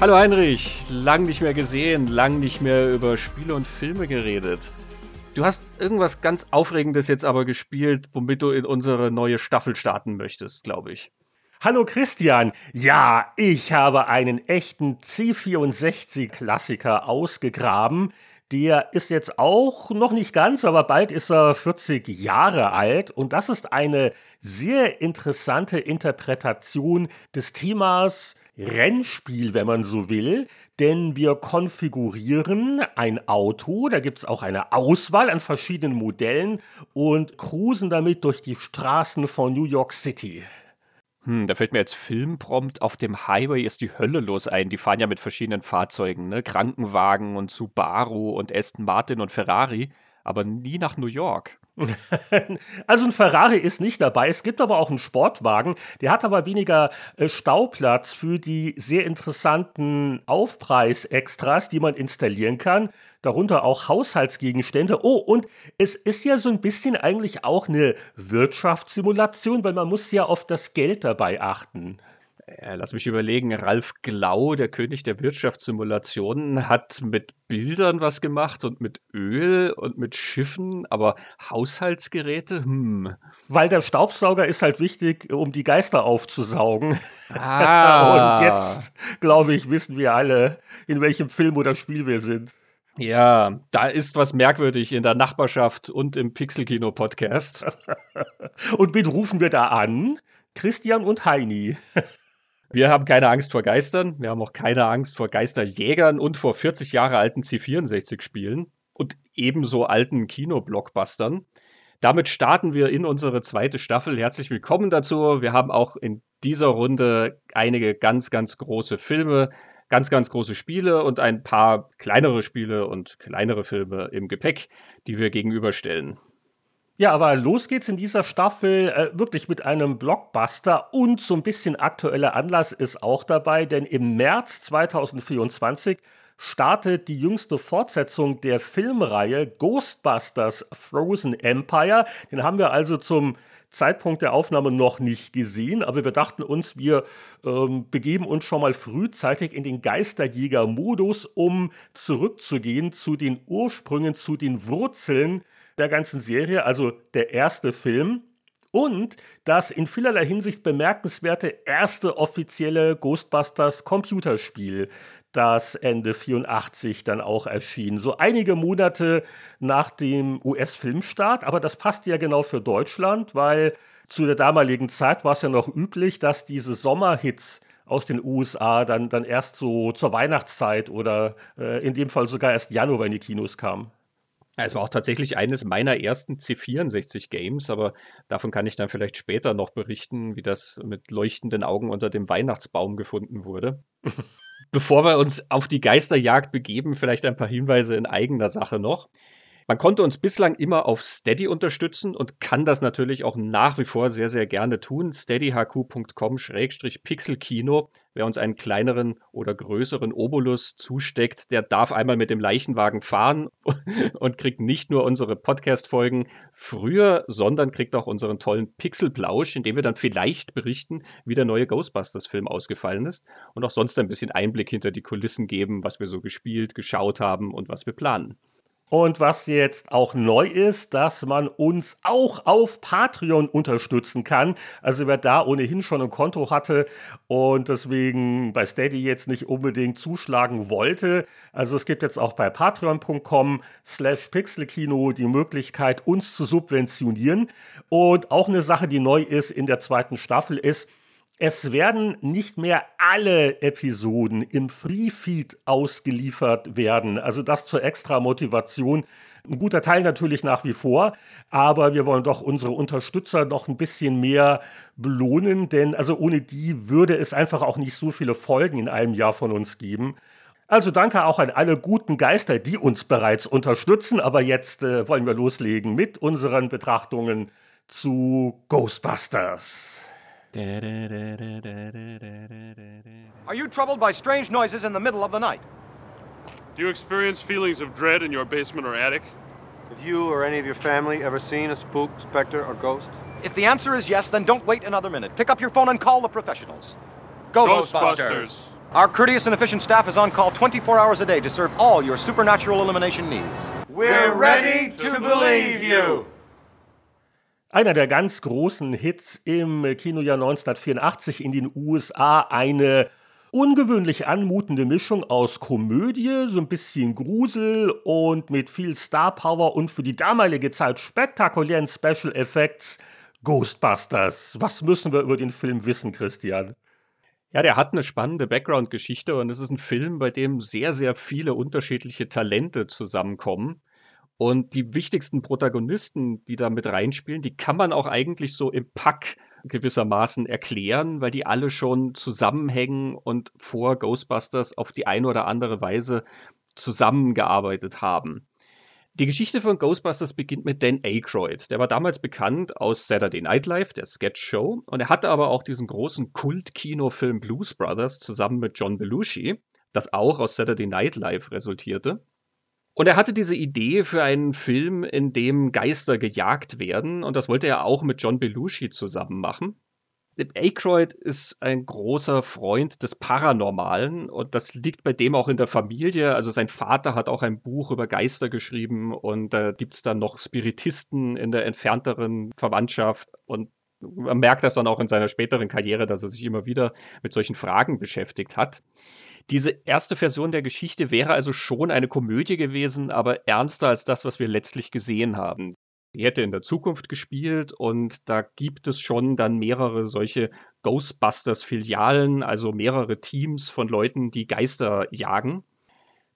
Hallo Heinrich, lang nicht mehr gesehen, lang nicht mehr über Spiele und Filme geredet. Du hast irgendwas ganz Aufregendes jetzt aber gespielt, womit du in unsere neue Staffel starten möchtest, glaube ich. Hallo Christian. Ja, ich habe einen echten C64-Klassiker ausgegraben. Der ist jetzt auch noch nicht ganz, aber bald ist er 40 Jahre alt. Und das ist eine sehr interessante Interpretation des Themas Rennspiel, wenn man so will, denn wir konfigurieren ein Auto, da gibt es auch eine Auswahl an verschiedenen Modellen und cruisen damit durch die Straßen von New York City. Hm, da fällt mir jetzt Filmprompt auf dem Highway ist die Hölle los ein. Die fahren ja mit verschiedenen Fahrzeugen, ne? Krankenwagen und Subaru und Aston Martin und Ferrari, aber nie nach New York. Also ein Ferrari ist nicht dabei. Es gibt aber auch einen Sportwagen. Der hat aber weniger äh, Stauplatz für die sehr interessanten Aufpreisextras, die man installieren kann. Darunter auch Haushaltsgegenstände. Oh, und es ist ja so ein bisschen eigentlich auch eine Wirtschaftssimulation, weil man muss ja auf das Geld dabei achten. Äh, lass mich überlegen, Ralf Glau, der König der Wirtschaftssimulationen, hat mit Bildern was gemacht und mit Öl und mit Schiffen, aber Haushaltsgeräte, hm. Weil der Staubsauger ist halt wichtig, um die Geister aufzusaugen. Ah. und jetzt, glaube ich, wissen wir alle, in welchem Film oder Spiel wir sind. Ja, da ist was merkwürdig in der Nachbarschaft und im Pixelkino-Podcast. und wen rufen wir da an? Christian und Heini. Wir haben keine Angst vor Geistern, wir haben auch keine Angst vor Geisterjägern und vor 40 Jahre alten C64-Spielen und ebenso alten Kinoblockbustern. Damit starten wir in unsere zweite Staffel. Herzlich willkommen dazu. Wir haben auch in dieser Runde einige ganz, ganz große Filme, ganz, ganz große Spiele und ein paar kleinere Spiele und kleinere Filme im Gepäck, die wir gegenüberstellen. Ja, aber los geht's in dieser Staffel äh, wirklich mit einem Blockbuster und so ein bisschen aktueller Anlass ist auch dabei, denn im März 2024 startet die jüngste Fortsetzung der Filmreihe Ghostbusters Frozen Empire. Den haben wir also zum Zeitpunkt der Aufnahme noch nicht gesehen, aber wir dachten uns, wir ähm, begeben uns schon mal frühzeitig in den Geisterjäger-Modus, um zurückzugehen zu den Ursprüngen, zu den Wurzeln der ganzen Serie, also der erste Film. Und das in vielerlei Hinsicht bemerkenswerte erste offizielle Ghostbusters Computerspiel, das Ende 84 dann auch erschien. So einige Monate nach dem US-Filmstart, aber das passt ja genau für Deutschland, weil zu der damaligen Zeit war es ja noch üblich, dass diese Sommerhits aus den USA dann, dann erst so zur Weihnachtszeit oder äh, in dem Fall sogar erst Januar in die Kinos kamen. Es war auch tatsächlich eines meiner ersten C64-Games, aber davon kann ich dann vielleicht später noch berichten, wie das mit leuchtenden Augen unter dem Weihnachtsbaum gefunden wurde. Bevor wir uns auf die Geisterjagd begeben, vielleicht ein paar Hinweise in eigener Sache noch. Man konnte uns bislang immer auf Steady unterstützen und kann das natürlich auch nach wie vor sehr, sehr gerne tun. steadyhq.com-pixelkino. Wer uns einen kleineren oder größeren Obolus zusteckt, der darf einmal mit dem Leichenwagen fahren und kriegt nicht nur unsere Podcast-Folgen früher, sondern kriegt auch unseren tollen Pixelplausch, in dem wir dann vielleicht berichten, wie der neue Ghostbusters-Film ausgefallen ist und auch sonst ein bisschen Einblick hinter die Kulissen geben, was wir so gespielt, geschaut haben und was wir planen. Und was jetzt auch neu ist, dass man uns auch auf Patreon unterstützen kann. Also wer da ohnehin schon ein Konto hatte und deswegen bei Steady jetzt nicht unbedingt zuschlagen wollte. Also es gibt jetzt auch bei patreon.com slash pixelkino die Möglichkeit, uns zu subventionieren. Und auch eine Sache, die neu ist in der zweiten Staffel ist, es werden nicht mehr alle Episoden im Free-Feed ausgeliefert werden. Also das zur extra Motivation. Ein guter Teil natürlich nach wie vor, aber wir wollen doch unsere Unterstützer noch ein bisschen mehr belohnen, denn also ohne die würde es einfach auch nicht so viele Folgen in einem Jahr von uns geben. Also danke auch an alle guten Geister, die uns bereits unterstützen, aber jetzt äh, wollen wir loslegen mit unseren Betrachtungen zu Ghostbusters. Are you troubled by strange noises in the middle of the night? Do you experience feelings of dread in your basement or attic? Have you or any of your family ever seen a spook, specter, or ghost? If the answer is yes, then don't wait another minute. Pick up your phone and call the professionals. Go, Ghostbusters! Ghostbusters. Our courteous and efficient staff is on call 24 hours a day to serve all your supernatural elimination needs. We're ready to believe you. Einer der ganz großen Hits im Kinojahr 1984 in den USA, eine ungewöhnlich anmutende Mischung aus Komödie, so ein bisschen Grusel und mit viel Star Power und für die damalige Zeit spektakulären Special Effects Ghostbusters. Was müssen wir über den Film wissen, Christian? Ja, der hat eine spannende Background-Geschichte und es ist ein Film, bei dem sehr, sehr viele unterschiedliche Talente zusammenkommen. Und die wichtigsten Protagonisten, die da mit reinspielen, die kann man auch eigentlich so im Pack gewissermaßen erklären, weil die alle schon zusammenhängen und vor Ghostbusters auf die eine oder andere Weise zusammengearbeitet haben. Die Geschichte von Ghostbusters beginnt mit Dan Aykroyd. Der war damals bekannt aus Saturday Night Live, der Sketch Show, und er hatte aber auch diesen großen Kult-Kinofilm Blues Brothers zusammen mit John Belushi, das auch aus Saturday Night Live resultierte. Und er hatte diese Idee für einen Film, in dem Geister gejagt werden, und das wollte er auch mit John Belushi zusammen machen. Aykroyd ist ein großer Freund des Paranormalen und das liegt bei dem auch in der Familie. Also sein Vater hat auch ein Buch über Geister geschrieben und da gibt es dann noch Spiritisten in der entfernteren Verwandtschaft und man merkt das dann auch in seiner späteren Karriere, dass er sich immer wieder mit solchen Fragen beschäftigt hat. Diese erste Version der Geschichte wäre also schon eine Komödie gewesen, aber ernster als das, was wir letztlich gesehen haben. Die hätte in der Zukunft gespielt und da gibt es schon dann mehrere solche Ghostbusters-Filialen, also mehrere Teams von Leuten, die Geister jagen.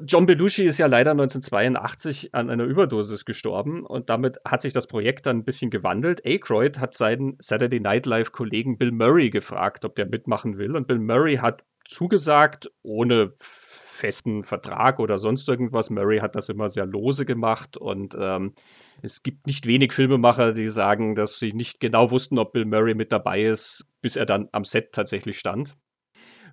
John Belushi ist ja leider 1982 an einer Überdosis gestorben und damit hat sich das Projekt dann ein bisschen gewandelt. Aykroyd hat seinen Saturday Night Live-Kollegen Bill Murray gefragt, ob der mitmachen will und Bill Murray hat zugesagt, ohne festen Vertrag oder sonst irgendwas. Murray hat das immer sehr lose gemacht und ähm, es gibt nicht wenig Filmemacher, die sagen, dass sie nicht genau wussten, ob Bill Murray mit dabei ist, bis er dann am Set tatsächlich stand.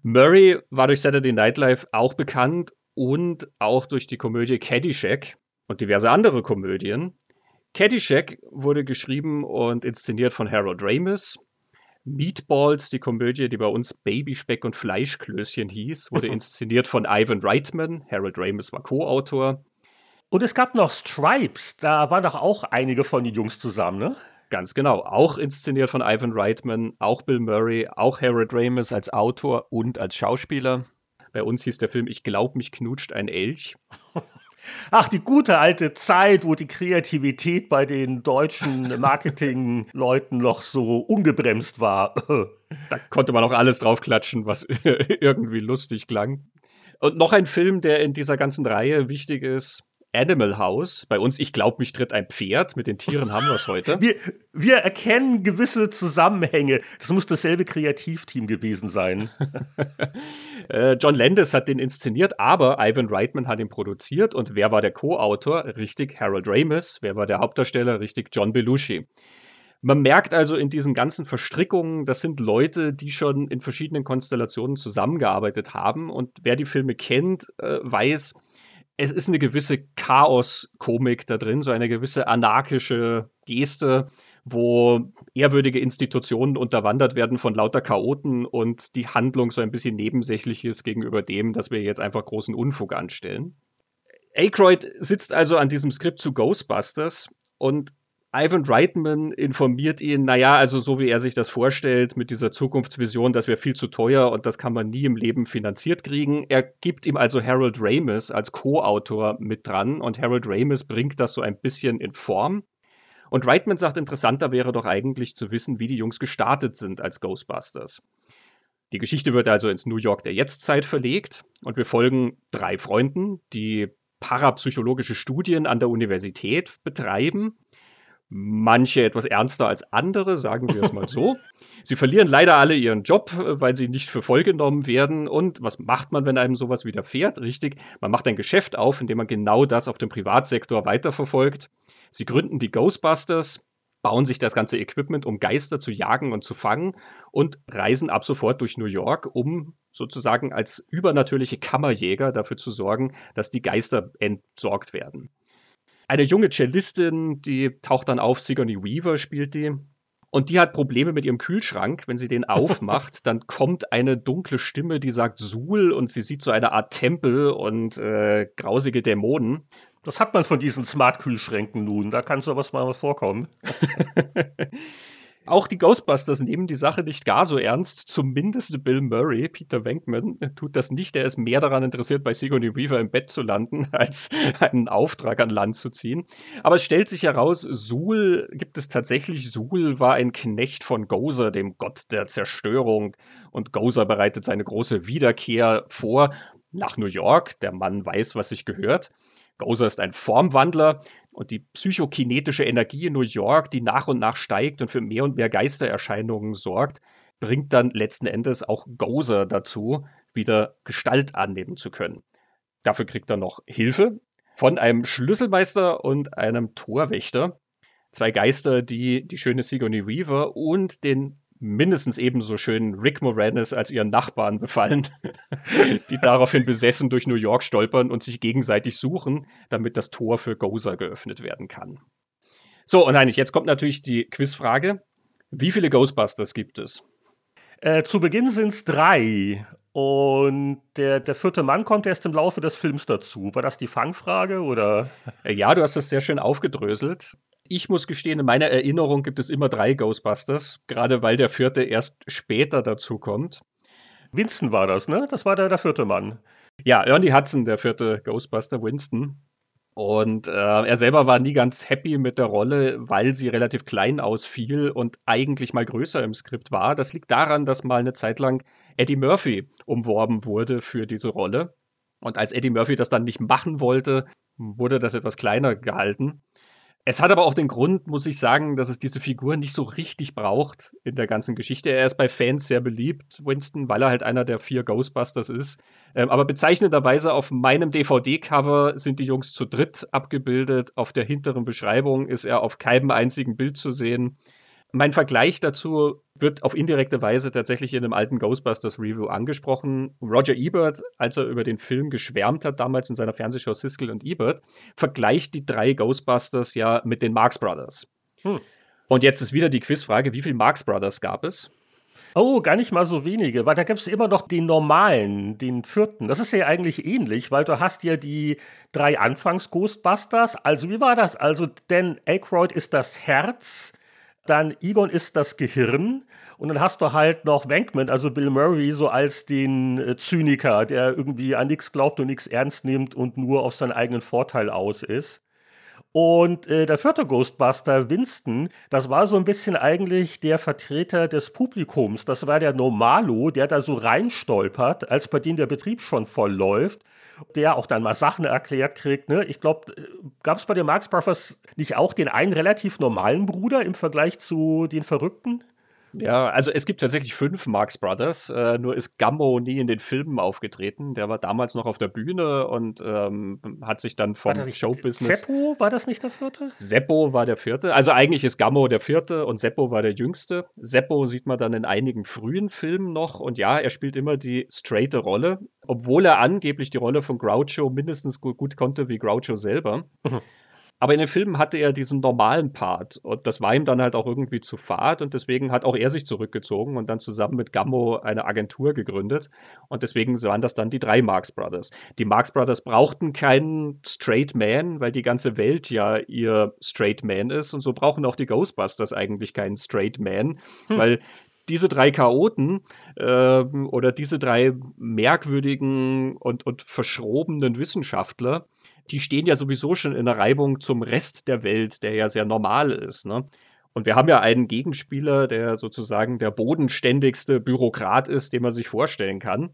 Murray war durch Saturday Night Live auch bekannt und auch durch die Komödie Caddyshack und diverse andere Komödien. Caddyshack wurde geschrieben und inszeniert von Harold Ramis. Meatballs, die Komödie, die bei uns Babyspeck und Fleischklößchen hieß, wurde inszeniert von Ivan Reitman. Harold Ramis war Co-Autor. Und es gab noch Stripes, da waren doch auch einige von den Jungs zusammen, ne? Ganz genau, auch inszeniert von Ivan Reitman, auch Bill Murray, auch Harold Ramis als Autor und als Schauspieler. Bei uns hieß der Film Ich glaub, mich knutscht ein Elch. Ach, die gute alte Zeit, wo die Kreativität bei den deutschen Marketingleuten noch so ungebremst war. da konnte man auch alles draufklatschen, was irgendwie lustig klang. Und noch ein Film, der in dieser ganzen Reihe wichtig ist, Animal House. Bei uns, ich glaube, mich tritt ein Pferd. Mit den Tieren haben wir es heute. Wir, wir erkennen gewisse Zusammenhänge. Das muss dasselbe Kreativteam gewesen sein. Äh, John Landis hat den inszeniert, aber Ivan Reitman hat ihn produziert. Und wer war der Co-Autor? Richtig, Harold Ramis. Wer war der Hauptdarsteller? Richtig, John Belushi. Man merkt also in diesen ganzen Verstrickungen, das sind Leute, die schon in verschiedenen Konstellationen zusammengearbeitet haben. Und wer die Filme kennt, äh, weiß, es ist eine gewisse Chaos-Komik da drin, so eine gewisse anarchische Geste, wo ehrwürdige Institutionen unterwandert werden von lauter Chaoten und die Handlung so ein bisschen nebensächlich ist gegenüber dem, dass wir jetzt einfach großen Unfug anstellen. Aykroyd sitzt also an diesem Skript zu Ghostbusters und Ivan Reitman informiert ihn, naja, also so wie er sich das vorstellt mit dieser Zukunftsvision, das wäre viel zu teuer und das kann man nie im Leben finanziert kriegen. Er gibt ihm also Harold Ramis als Co-Autor mit dran und Harold Ramis bringt das so ein bisschen in Form. Und Reitman sagt, interessanter wäre doch eigentlich zu wissen, wie die Jungs gestartet sind als Ghostbusters. Die Geschichte wird also ins New York der Jetztzeit verlegt und wir folgen drei Freunden, die parapsychologische Studien an der Universität betreiben manche etwas ernster als andere, sagen wir es mal so. Sie verlieren leider alle ihren Job, weil sie nicht für voll genommen werden. Und was macht man, wenn einem sowas widerfährt? Richtig, man macht ein Geschäft auf, in dem man genau das auf dem Privatsektor weiterverfolgt. Sie gründen die Ghostbusters, bauen sich das ganze Equipment, um Geister zu jagen und zu fangen und reisen ab sofort durch New York, um sozusagen als übernatürliche Kammerjäger dafür zu sorgen, dass die Geister entsorgt werden eine junge Cellistin, die taucht dann auf, Sigourney Weaver spielt die. Und die hat Probleme mit ihrem Kühlschrank. Wenn sie den aufmacht, dann kommt eine dunkle Stimme, die sagt Suhl und sie sieht so eine Art Tempel und äh, grausige Dämonen. Das hat man von diesen Smart-Kühlschränken nun. Da kann sowas mal vorkommen. Auch die Ghostbusters nehmen die Sache nicht gar so ernst. Zumindest Bill Murray, Peter Venkman, tut das nicht. Er ist mehr daran interessiert, bei Sigourney Weaver im Bett zu landen, als einen Auftrag an Land zu ziehen. Aber es stellt sich heraus, Suhl gibt es tatsächlich. Suhl war ein Knecht von Gozer, dem Gott der Zerstörung. Und Gozer bereitet seine große Wiederkehr vor nach New York. Der Mann weiß, was sich gehört. Gozer ist ein Formwandler und die psychokinetische Energie in New York, die nach und nach steigt und für mehr und mehr Geistererscheinungen sorgt, bringt dann letzten Endes auch Gozer dazu, wieder Gestalt annehmen zu können. Dafür kriegt er noch Hilfe von einem Schlüsselmeister und einem Torwächter. Zwei Geister, die die schöne Sigourney Weaver und den mindestens ebenso schön Rick Moranis als ihren Nachbarn befallen, die daraufhin besessen durch New York stolpern und sich gegenseitig suchen, damit das Tor für Gozer geöffnet werden kann. So, und eigentlich, jetzt kommt natürlich die Quizfrage. Wie viele Ghostbusters gibt es? Äh, zu Beginn sind es drei. Und der, der vierte Mann kommt erst im Laufe des Films dazu. War das die Fangfrage oder? Ja, du hast das sehr schön aufgedröselt ich muss gestehen, in meiner Erinnerung gibt es immer drei Ghostbusters, gerade weil der vierte erst später dazu kommt. Winston war das, ne? Das war der, der vierte Mann. Ja, Ernie Hudson, der vierte Ghostbuster, Winston. Und äh, er selber war nie ganz happy mit der Rolle, weil sie relativ klein ausfiel und eigentlich mal größer im Skript war. Das liegt daran, dass mal eine Zeit lang Eddie Murphy umworben wurde für diese Rolle. Und als Eddie Murphy das dann nicht machen wollte, wurde das etwas kleiner gehalten. Es hat aber auch den Grund, muss ich sagen, dass es diese Figur nicht so richtig braucht in der ganzen Geschichte. Er ist bei Fans sehr beliebt, Winston, weil er halt einer der vier Ghostbusters ist. Ähm, aber bezeichnenderweise auf meinem DVD-Cover sind die Jungs zu dritt abgebildet. Auf der hinteren Beschreibung ist er auf keinem einzigen Bild zu sehen. Mein Vergleich dazu wird auf indirekte Weise tatsächlich in einem alten Ghostbusters Review angesprochen. Roger Ebert, als er über den Film geschwärmt hat, damals in seiner Fernsehshow Siskel und Ebert, vergleicht die drei Ghostbusters ja mit den Marx Brothers. Hm. Und jetzt ist wieder die Quizfrage, wie viele Marx Brothers gab es? Oh, gar nicht mal so wenige, weil da gibt es immer noch den normalen, den vierten. Das ist ja eigentlich ähnlich, weil du hast ja die drei Anfangs-Ghostbusters. Also wie war das? Also Dan Aykroyd ist das Herz, dann Egon ist das Gehirn und dann hast du halt noch Wankman, also Bill Murray, so als den äh, Zyniker, der irgendwie an nichts glaubt und nichts ernst nimmt und nur auf seinen eigenen Vorteil aus ist. Und äh, der vierte Ghostbuster, Winston, das war so ein bisschen eigentlich der Vertreter des Publikums. Das war der Normalo, der da so reinstolpert, als bei dem der Betrieb schon voll läuft der auch dann mal Sachen erklärt kriegt. Ne? Ich glaube, äh, gab es bei den Marx Brothers nicht auch den einen relativ normalen Bruder im Vergleich zu den Verrückten? Ja, also es gibt tatsächlich fünf Marx Brothers, äh, nur ist Gammo nie in den Filmen aufgetreten. Der war damals noch auf der Bühne und ähm, hat sich dann vom Showbusiness. Seppo war das nicht der vierte? Seppo war der vierte. Also eigentlich ist Gammo der vierte und Seppo war der jüngste. Seppo sieht man dann in einigen frühen Filmen noch und ja, er spielt immer die straighte Rolle, obwohl er angeblich die Rolle von Groucho mindestens gut, gut konnte wie Groucho selber. Aber in den Filmen hatte er diesen normalen Part und das war ihm dann halt auch irgendwie zu fad und deswegen hat auch er sich zurückgezogen und dann zusammen mit Gammo eine Agentur gegründet und deswegen waren das dann die drei Marx Brothers. Die Marx Brothers brauchten keinen Straight Man, weil die ganze Welt ja ihr Straight Man ist und so brauchen auch die Ghostbusters eigentlich keinen Straight Man, hm. weil diese drei Chaoten äh, oder diese drei merkwürdigen und, und verschrobenen Wissenschaftler, die stehen ja sowieso schon in der Reibung zum Rest der Welt, der ja sehr normal ist. Ne? Und wir haben ja einen Gegenspieler, der sozusagen der bodenständigste Bürokrat ist, den man sich vorstellen kann.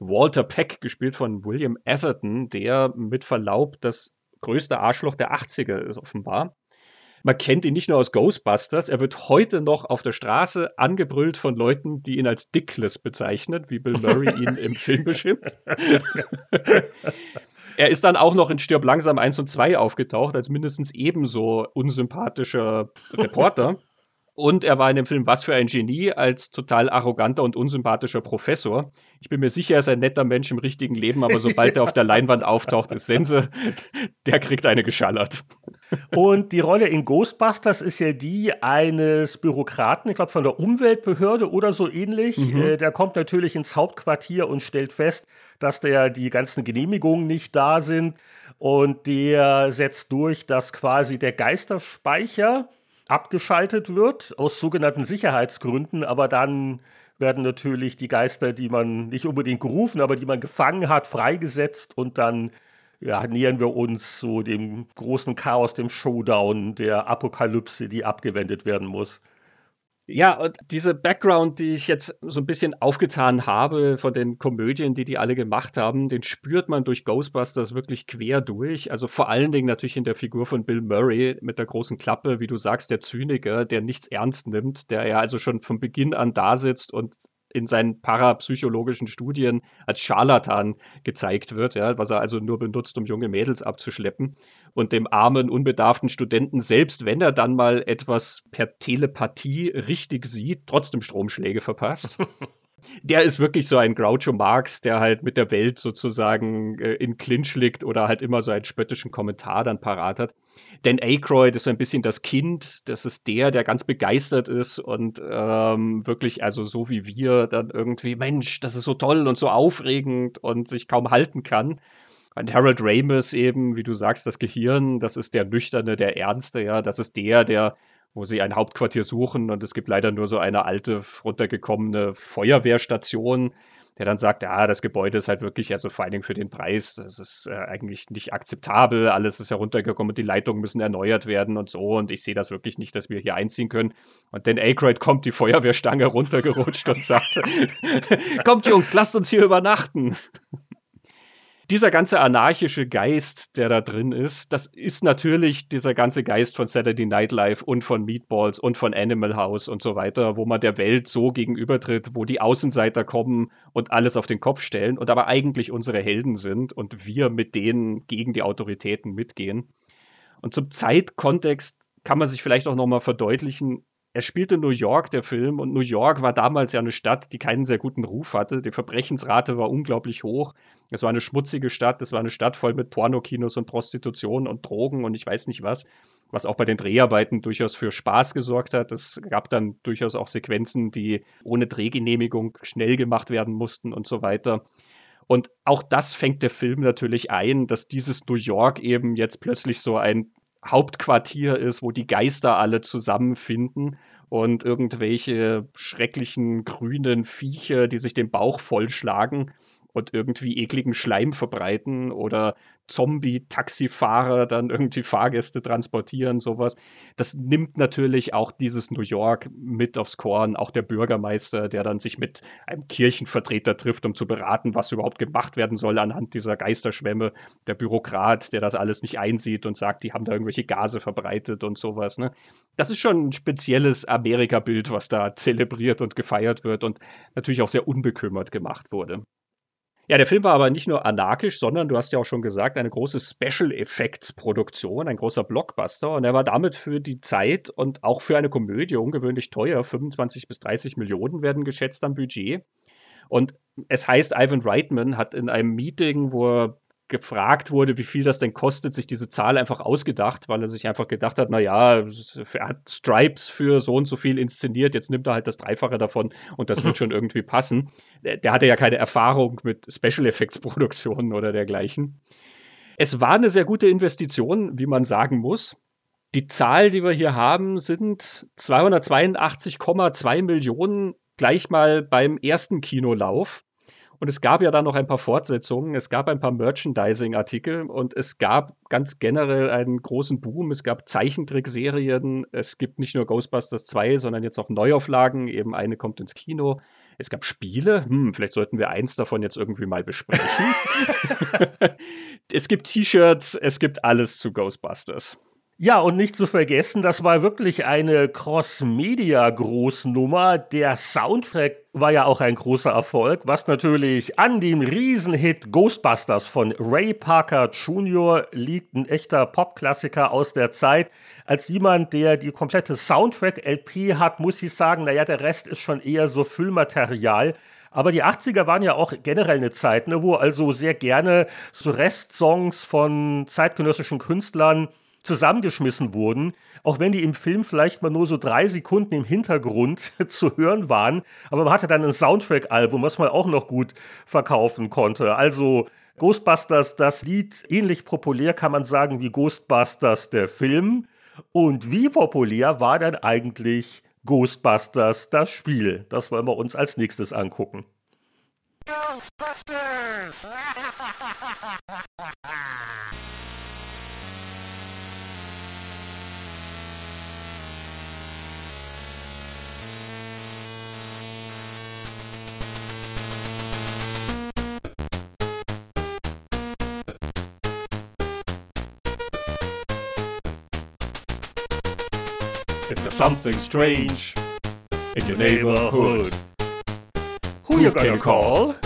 Walter Peck, gespielt von William Atherton, der mit Verlaub das größte Arschloch der 80er ist offenbar. Man kennt ihn nicht nur aus Ghostbusters, er wird heute noch auf der Straße angebrüllt von Leuten, die ihn als Dickless bezeichnen, wie Bill Murray ihn im Film beschreibt. Er ist dann auch noch in Stirb langsam 1 und 2 aufgetaucht, als mindestens ebenso unsympathischer Reporter. Und er war in dem Film Was für ein Genie als total arroganter und unsympathischer Professor. Ich bin mir sicher, er ist ein netter Mensch im richtigen Leben, aber sobald er auf der Leinwand auftaucht, ist Sense, der kriegt eine geschallert. Und die Rolle in Ghostbusters ist ja die eines Bürokraten, ich glaube von der Umweltbehörde oder so ähnlich. Mhm. Äh, der kommt natürlich ins Hauptquartier und stellt fest, dass da die ganzen Genehmigungen nicht da sind. Und der setzt durch, dass quasi der Geisterspeicher abgeschaltet wird, aus sogenannten Sicherheitsgründen, aber dann werden natürlich die Geister, die man nicht unbedingt gerufen, aber die man gefangen hat, freigesetzt und dann ja, nähern wir uns so dem großen Chaos, dem Showdown, der Apokalypse, die abgewendet werden muss. Ja, und diese Background, die ich jetzt so ein bisschen aufgetan habe von den Komödien, die die alle gemacht haben, den spürt man durch Ghostbusters wirklich quer durch. Also vor allen Dingen natürlich in der Figur von Bill Murray mit der großen Klappe, wie du sagst, der Zyniker, der nichts ernst nimmt, der ja also schon von Beginn an da sitzt und in seinen parapsychologischen Studien als Scharlatan gezeigt wird, ja, was er also nur benutzt, um junge Mädels abzuschleppen. Und dem armen, unbedarften Studenten, selbst wenn er dann mal etwas per Telepathie richtig sieht, trotzdem Stromschläge verpasst. der ist wirklich so ein Groucho Marx, der halt mit der Welt sozusagen äh, in Clinch liegt oder halt immer so einen spöttischen Kommentar dann parat hat. Dan Aykroyd ist so ein bisschen das Kind, das ist der, der ganz begeistert ist und ähm, wirklich, also so wie wir, dann irgendwie, Mensch, das ist so toll und so aufregend und sich kaum halten kann. Und Harold Ramis eben, wie du sagst, das Gehirn, das ist der Nüchterne, der Ernste, ja, das ist der, der wo sie ein Hauptquartier suchen und es gibt leider nur so eine alte, runtergekommene Feuerwehrstation, der dann sagt, ja, das Gebäude ist halt wirklich, also vor allen Dingen für den Preis, das ist äh, eigentlich nicht akzeptabel, alles ist heruntergekommen und die Leitungen müssen erneuert werden und so und ich sehe das wirklich nicht, dass wir hier einziehen können. Und dann Aykroyd kommt die Feuerwehrstange runtergerutscht und sagt, kommt Jungs, lasst uns hier übernachten dieser ganze anarchische Geist, der da drin ist, das ist natürlich dieser ganze Geist von Saturday Night Live und von Meatballs und von Animal House und so weiter, wo man der Welt so gegenübertritt, wo die Außenseiter kommen und alles auf den Kopf stellen und aber eigentlich unsere Helden sind und wir mit denen gegen die Autoritäten mitgehen. Und zum Zeitkontext kann man sich vielleicht auch nochmal verdeutlichen, er spielte New York, der Film, und New York war damals ja eine Stadt, die keinen sehr guten Ruf hatte. Die Verbrechensrate war unglaublich hoch. Es war eine schmutzige Stadt, es war eine Stadt voll mit Pornokinos und Prostitution und Drogen und ich weiß nicht was, was auch bei den Dreharbeiten durchaus für Spaß gesorgt hat. Es gab dann durchaus auch Sequenzen, die ohne Drehgenehmigung schnell gemacht werden mussten und so weiter. Und auch das fängt der Film natürlich ein, dass dieses New York eben jetzt plötzlich so ein Hauptquartier ist, wo die Geister alle zusammenfinden und irgendwelche schrecklichen grünen Viecher, die sich den Bauch vollschlagen und irgendwie ekligen Schleim verbreiten oder Zombie-Taxifahrer dann irgendwie Fahrgäste transportieren, sowas. Das nimmt natürlich auch dieses New York mit aufs Korn, auch der Bürgermeister, der dann sich mit einem Kirchenvertreter trifft, um zu beraten, was überhaupt gemacht werden soll anhand dieser Geisterschwämme. Der Bürokrat, der das alles nicht einsieht und sagt, die haben da irgendwelche Gase verbreitet und sowas. Ne? Das ist schon ein spezielles Amerika-Bild, was da zelebriert und gefeiert wird und natürlich auch sehr unbekümmert gemacht wurde. Ja, der Film war aber nicht nur anarchisch, sondern du hast ja auch schon gesagt, eine große Special Effects Produktion, ein großer Blockbuster und er war damit für die Zeit und auch für eine Komödie ungewöhnlich teuer. 25 bis 30 Millionen werden geschätzt am Budget. Und es heißt, Ivan Reitman hat in einem Meeting, wo er gefragt wurde, wie viel das denn kostet, sich diese Zahl einfach ausgedacht, weil er sich einfach gedacht hat, naja, er hat Stripes für so und so viel inszeniert, jetzt nimmt er halt das Dreifache davon und das wird schon irgendwie passen. Der, hatte ja keine Erfahrung mit Special Effects Produktionen oder dergleichen. Es war eine sehr gute Investition, wie man sagen muss. Die Zahl, die wir hier haben, sind 282,2 Millionen gleich mal beim ersten Kinolauf. Und es gab ja dann noch ein paar Fortsetzungen, es gab ein paar Merchandising-Artikel und es gab ganz generell einen großen Boom. Es gab Zeichentrickserien, es gibt nicht nur Ghostbusters 2, sondern jetzt auch Neuauflagen. Eben eine kommt ins Kino. Es gab Spiele, hm, vielleicht sollten wir eins davon jetzt irgendwie mal besprechen. es gibt T-Shirts, es gibt alles zu Ghostbusters. Ja, und nicht zu vergessen, das war wirklich eine Cross-Media-Großnummer. Der Soundtrack war ja auch ein großer Erfolg, was natürlich an dem Riesenhit Ghostbusters von Ray Parker Jr. liegt, ein echter Popklassiker aus der Zeit. Als jemand, der die komplette Soundtrack-LP hat, muss ich sagen, naja, der Rest ist schon eher so Füllmaterial. Aber die 80er waren ja auch generell eine Zeit, ne, wo also sehr gerne so Restsongs von zeitgenössischen Künstlern zusammengeschmissen wurden, auch wenn die im Film vielleicht mal nur so drei Sekunden im Hintergrund zu hören waren. Aber man hatte dann ein Soundtrack-Album, was man auch noch gut verkaufen konnte. Also Ghostbusters, das Lied, ähnlich populär kann man sagen wie Ghostbusters, der Film. Und wie populär war dann eigentlich Ghostbusters, das Spiel? Das wollen wir uns als nächstes angucken. Ghostbusters! If there's something strange in your neighborhood, who you gonna call?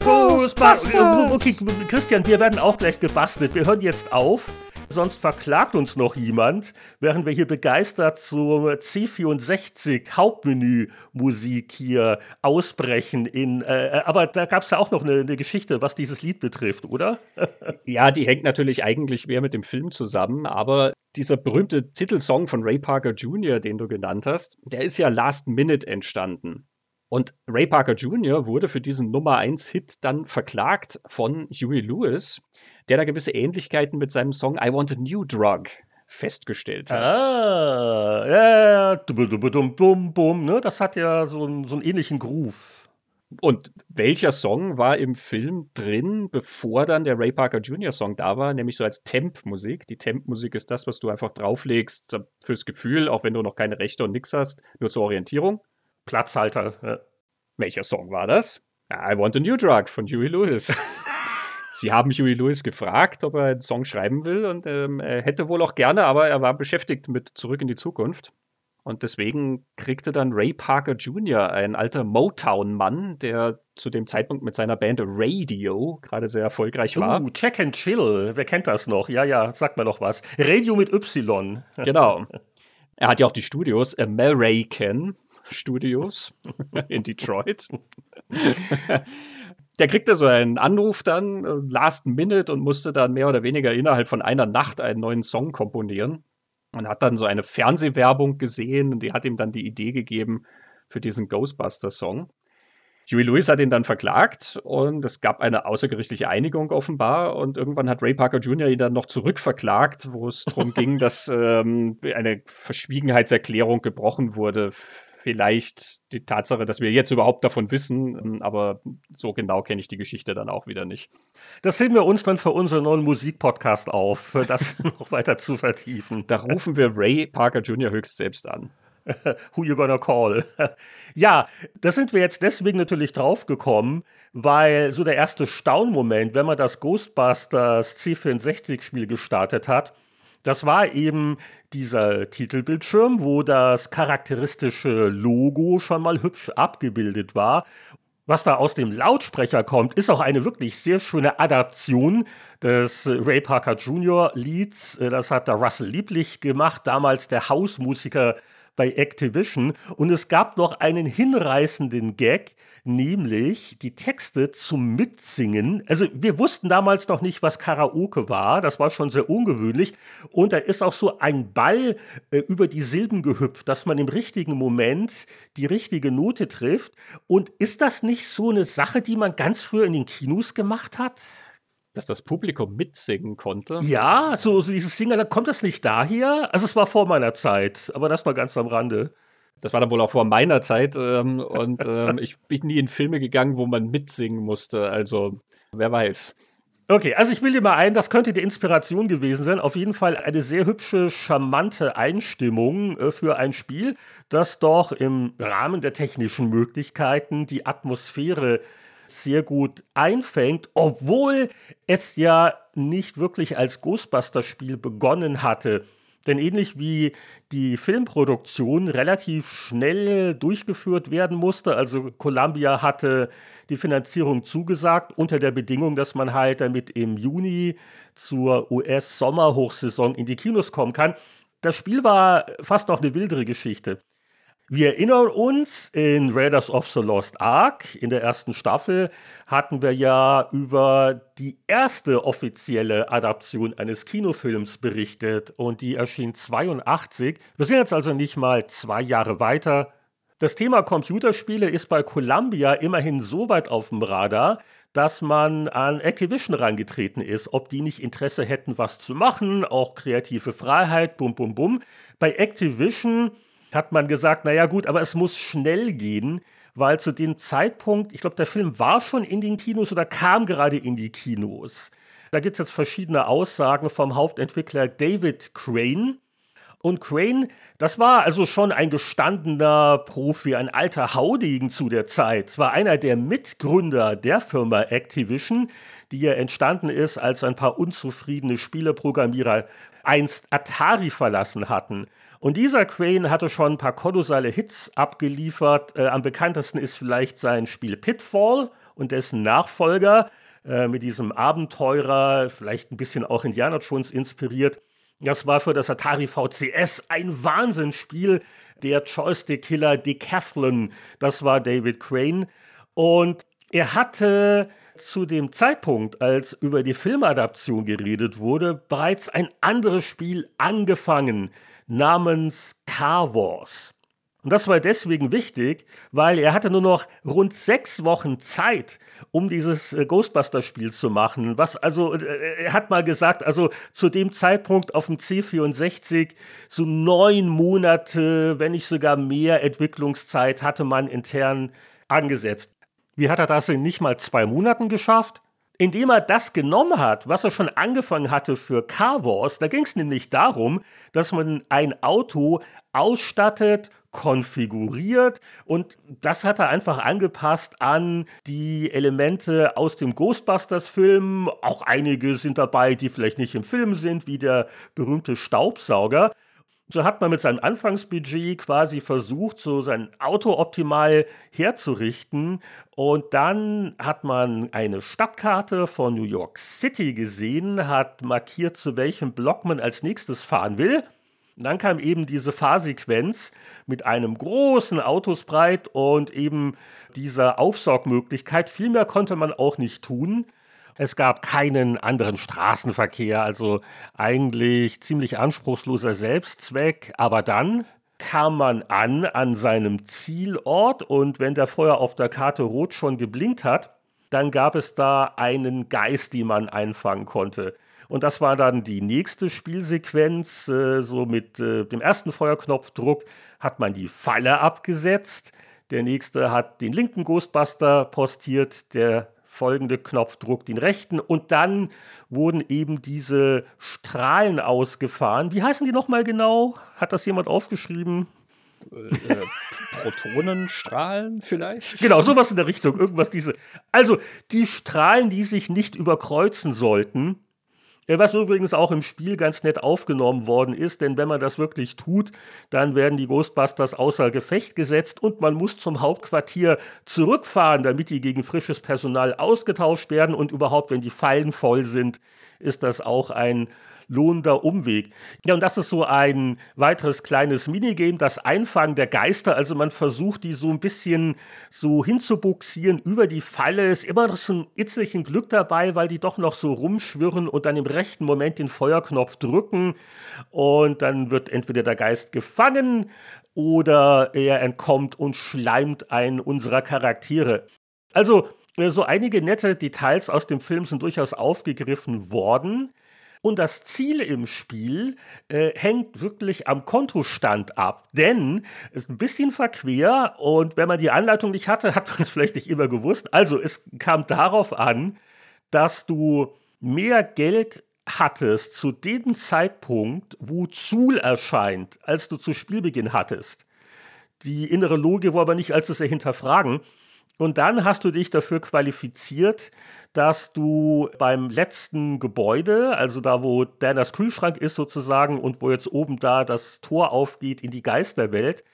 Ghostbusters! Okay, Christian, wir werden auch gleich gebastelt. Wir hören jetzt auf. Sonst verklagt uns noch jemand, während wir hier begeistert zur C64 Hauptmenü-Musik hier ausbrechen. In, äh, aber da gab es ja auch noch eine, eine, Geschichte, was dieses Lied betrifft, oder? ja, die hängt natürlich eigentlich mehr mit dem Film zusammen, aber dieser berühmte Titelsong von Ray Parker Jr., den du genannt hast, der ist ja Last Minute entstanden. Und Ray Parker Jr. wurde für diesen Nummer 1 Hit dann verklagt von Huey Lewis, der da gewisse Ähnlichkeiten mit seinem Song I Want a New Drug festgestellt hat. Ah, ja, ja, bum, bum, bum, ne? Das hat ja so, einen, so einen ähnlichen Groove. Und welcher Song war im Film drin, bevor dann der Ray Parker Jr. Song da war, nämlich so als Temp-Musik? Die Temp-Musik ist das, was du einfach drauflegst fürs Gefühl, auch wenn du noch keine Rechte und nix hast, nur zur Orientierung. Platzhalter. Ja. Welcher Song war das? I Want a New Drug von Huey Lewis. Sie haben Huey Lewis gefragt, ob er einen Song schreiben will und ähm, er hätte wohl auch gerne, aber er war beschäftigt mit Zurück in die Zukunft. Und deswegen kriegte dann Ray Parker Jr., ein alter Motown-Mann, der zu dem Zeitpunkt mit seiner Band Radio gerade sehr erfolgreich war. Uh, Check and Chill, wer kennt das noch? Ja, ja, sagt mir noch was. Radio mit Y. Genau. Er hat ja auch die Studios, American Studios in Detroit. der kriegte so einen Anruf dann, äh, last minute, und musste dann mehr oder weniger innerhalb von einer Nacht einen neuen Song komponieren. Und hat dann so eine Fernsehwerbung gesehen und die hat ihm dann die Idee gegeben für diesen Ghostbuster-Song. Huey Lewis hat ihn dann verklagt und es gab eine außergerichtliche Einigung offenbar und irgendwann hat Ray Parker Jr. ihn dann noch zurückverklagt, wo es darum ging, dass ähm, eine Verschwiegenheitserklärung gebrochen wurde vielleicht die Tatsache, dass wir jetzt überhaupt davon wissen, aber so genau kenne ich die Geschichte dann auch wieder nicht. Das sehen wir uns dann für unseren neuen Musikpodcast auf, das noch weiter zu vertiefen. Da rufen wir Ray Parker Jr. höchst selbst an. Who you gonna call? ja, da sind wir jetzt deswegen natürlich draufgekommen, weil so der erste Staunmoment, wenn man das Ghostbusters C64-Spiel gestartet hat, das war eben dieser Titelbildschirm, wo das charakteristische Logo schon mal hübsch abgebildet war. Was da aus dem Lautsprecher kommt, ist auch eine wirklich sehr schöne Adaption des Ray Parker Jr. Lieds. Das hat der Russell Lieblich gemacht, damals der Hausmusiker bei Activision. Und es gab noch einen hinreißenden Gag, nämlich die Texte zum Mitsingen. Also wir wussten damals noch nicht, was Karaoke war. Das war schon sehr ungewöhnlich. Und da ist auch so ein Ball äh, über die Silben gehüpft, dass man im richtigen Moment die richtige Note trifft. Und ist das nicht so eine Sache, die man ganz früher in den Kinos gemacht hat? Dass das Publikum mitsingen konnte. Ja, so, so dieses Singen, kommt das nicht daher? Also es war vor meiner Zeit, aber das war ganz am Rande. Das war dann wohl auch vor meiner Zeit ähm, und ähm, ich bin nie in Filme gegangen, wo man mitsingen musste. Also wer weiß. Okay, also ich will dir mal ein, das könnte die Inspiration gewesen sein. Auf jeden Fall eine sehr hübsche, charmante Einstimmung äh, für ein Spiel, das doch im Rahmen der technischen Möglichkeiten die Atmosphäre sehr gut einfängt, obwohl es ja nicht wirklich als Ghostbuster-Spiel begonnen hatte. Denn ähnlich wie die Filmproduktion relativ schnell durchgeführt werden musste, also Columbia hatte die Finanzierung zugesagt unter der Bedingung, dass man halt damit im Juni zur US-Sommerhochsaison in die Kinos kommen kann. Das Spiel war fast noch eine wildere Geschichte. Wir erinnern uns, in Raiders of the Lost Ark, in der ersten Staffel, hatten wir ja über die erste offizielle Adaption eines Kinofilms berichtet und die erschien 82. Wir sind jetzt also nicht mal zwei Jahre weiter. Das Thema Computerspiele ist bei Columbia immerhin so weit auf dem Radar, dass man an Activision rangetreten ist, ob die nicht Interesse hätten, was zu machen, auch kreative Freiheit, bum, bum, bum. Bei Activision hat man gesagt, naja gut, aber es muss schnell gehen, weil zu dem Zeitpunkt, ich glaube, der Film war schon in den Kinos oder kam gerade in die Kinos. Da gibt es jetzt verschiedene Aussagen vom Hauptentwickler David Crane. Und Crane, das war also schon ein gestandener Profi, ein alter Haudegen zu der Zeit, war einer der Mitgründer der Firma Activision, die ja entstanden ist, als ein paar unzufriedene Spieleprogrammierer einst Atari verlassen hatten. Und dieser Crane hatte schon ein paar kolossale Hits abgeliefert. Äh, am bekanntesten ist vielleicht sein Spiel Pitfall und dessen Nachfolger äh, mit diesem Abenteurer, vielleicht ein bisschen auch Indiana Jones inspiriert. Das war für das Atari VCS ein Wahnsinnsspiel. Der Joystick-Killer Decathlon, das war David Crane. Und er hatte zu dem Zeitpunkt, als über die Filmadaption geredet wurde, bereits ein anderes Spiel angefangen namens Car Wars. Und das war deswegen wichtig, weil er hatte nur noch rund sechs Wochen Zeit, um dieses äh, Ghostbuster-Spiel zu machen. Was also, äh, er hat mal gesagt, also zu dem Zeitpunkt auf dem C64 so neun Monate, wenn nicht sogar mehr Entwicklungszeit hatte man intern angesetzt. Wie hat er das in nicht mal zwei Monaten geschafft? Indem er das genommen hat, was er schon angefangen hatte für Car Wars. Da ging es nämlich darum, dass man ein Auto ausstattet, konfiguriert und das hat er einfach angepasst an die Elemente aus dem Ghostbusters-Film. Auch einige sind dabei, die vielleicht nicht im Film sind, wie der berühmte Staubsauger. So hat man mit seinem Anfangsbudget quasi versucht, so sein Auto optimal herzurichten. Und dann hat man eine Stadtkarte von New York City gesehen, hat markiert, zu welchem Block man als nächstes fahren will. Und dann kam eben diese Fahrsequenz mit einem großen Autosbreit und eben dieser Aufsaugmöglichkeit. Viel mehr konnte man auch nicht tun. Es gab keinen anderen Straßenverkehr, also eigentlich ziemlich anspruchsloser Selbstzweck. Aber dann kam man an an seinem Zielort und wenn der Feuer auf der Karte rot schon geblinkt hat, dann gab es da einen Geist, den man einfangen konnte. Und das war dann die nächste Spielsequenz. Äh, so mit äh, dem ersten Feuerknopfdruck hat man die Falle abgesetzt. Der nächste hat den linken Ghostbuster postiert. Der folgende Knopfdruck den rechten und dann wurden eben diese Strahlen ausgefahren. Wie heißen die nochmal genau? Hat das jemand aufgeschrieben? Äh, äh, Protonenstrahlen vielleicht? Genau, sowas in der Richtung. Irgendwas diese. Also die Strahlen, die sich nicht überkreuzen sollten, was übrigens auch im Spiel ganz nett aufgenommen worden ist, denn wenn man das wirklich tut, dann werden die Ghostbusters außer Gefecht gesetzt und man muss zum Hauptquartier zurückfahren, damit die gegen frisches Personal ausgetauscht werden. Und überhaupt, wenn die Fallen voll sind, ist das auch ein lohnender Umweg. Ja, und das ist so ein weiteres kleines Minigame, das Einfangen der Geister. Also man versucht, die so ein bisschen so hinzubuxieren über die Falle. Ist immer noch so ein itzlichen Glück dabei, weil die doch noch so rumschwirren und dann im rechten Moment den Feuerknopf drücken. Und dann wird entweder der Geist gefangen oder er entkommt und schleimt einen unserer Charaktere. Also, so einige nette Details aus dem Film sind durchaus aufgegriffen worden. Und das Ziel im Spiel äh, hängt wirklich am Kontostand ab. Denn es ist ein bisschen verquer und wenn man die Anleitung nicht hatte, hat man es vielleicht nicht immer gewusst. Also es kam darauf an, dass du mehr Geld hattest zu dem Zeitpunkt, wo Zul erscheint, als du zu Spielbeginn hattest. Die innere Logik war aber nicht als es hinterfragen. Und dann hast du dich dafür qualifiziert, dass du beim letzten Gebäude, also da, wo Danas Kühlschrank ist sozusagen und wo jetzt oben da das Tor aufgeht in die Geisterwelt,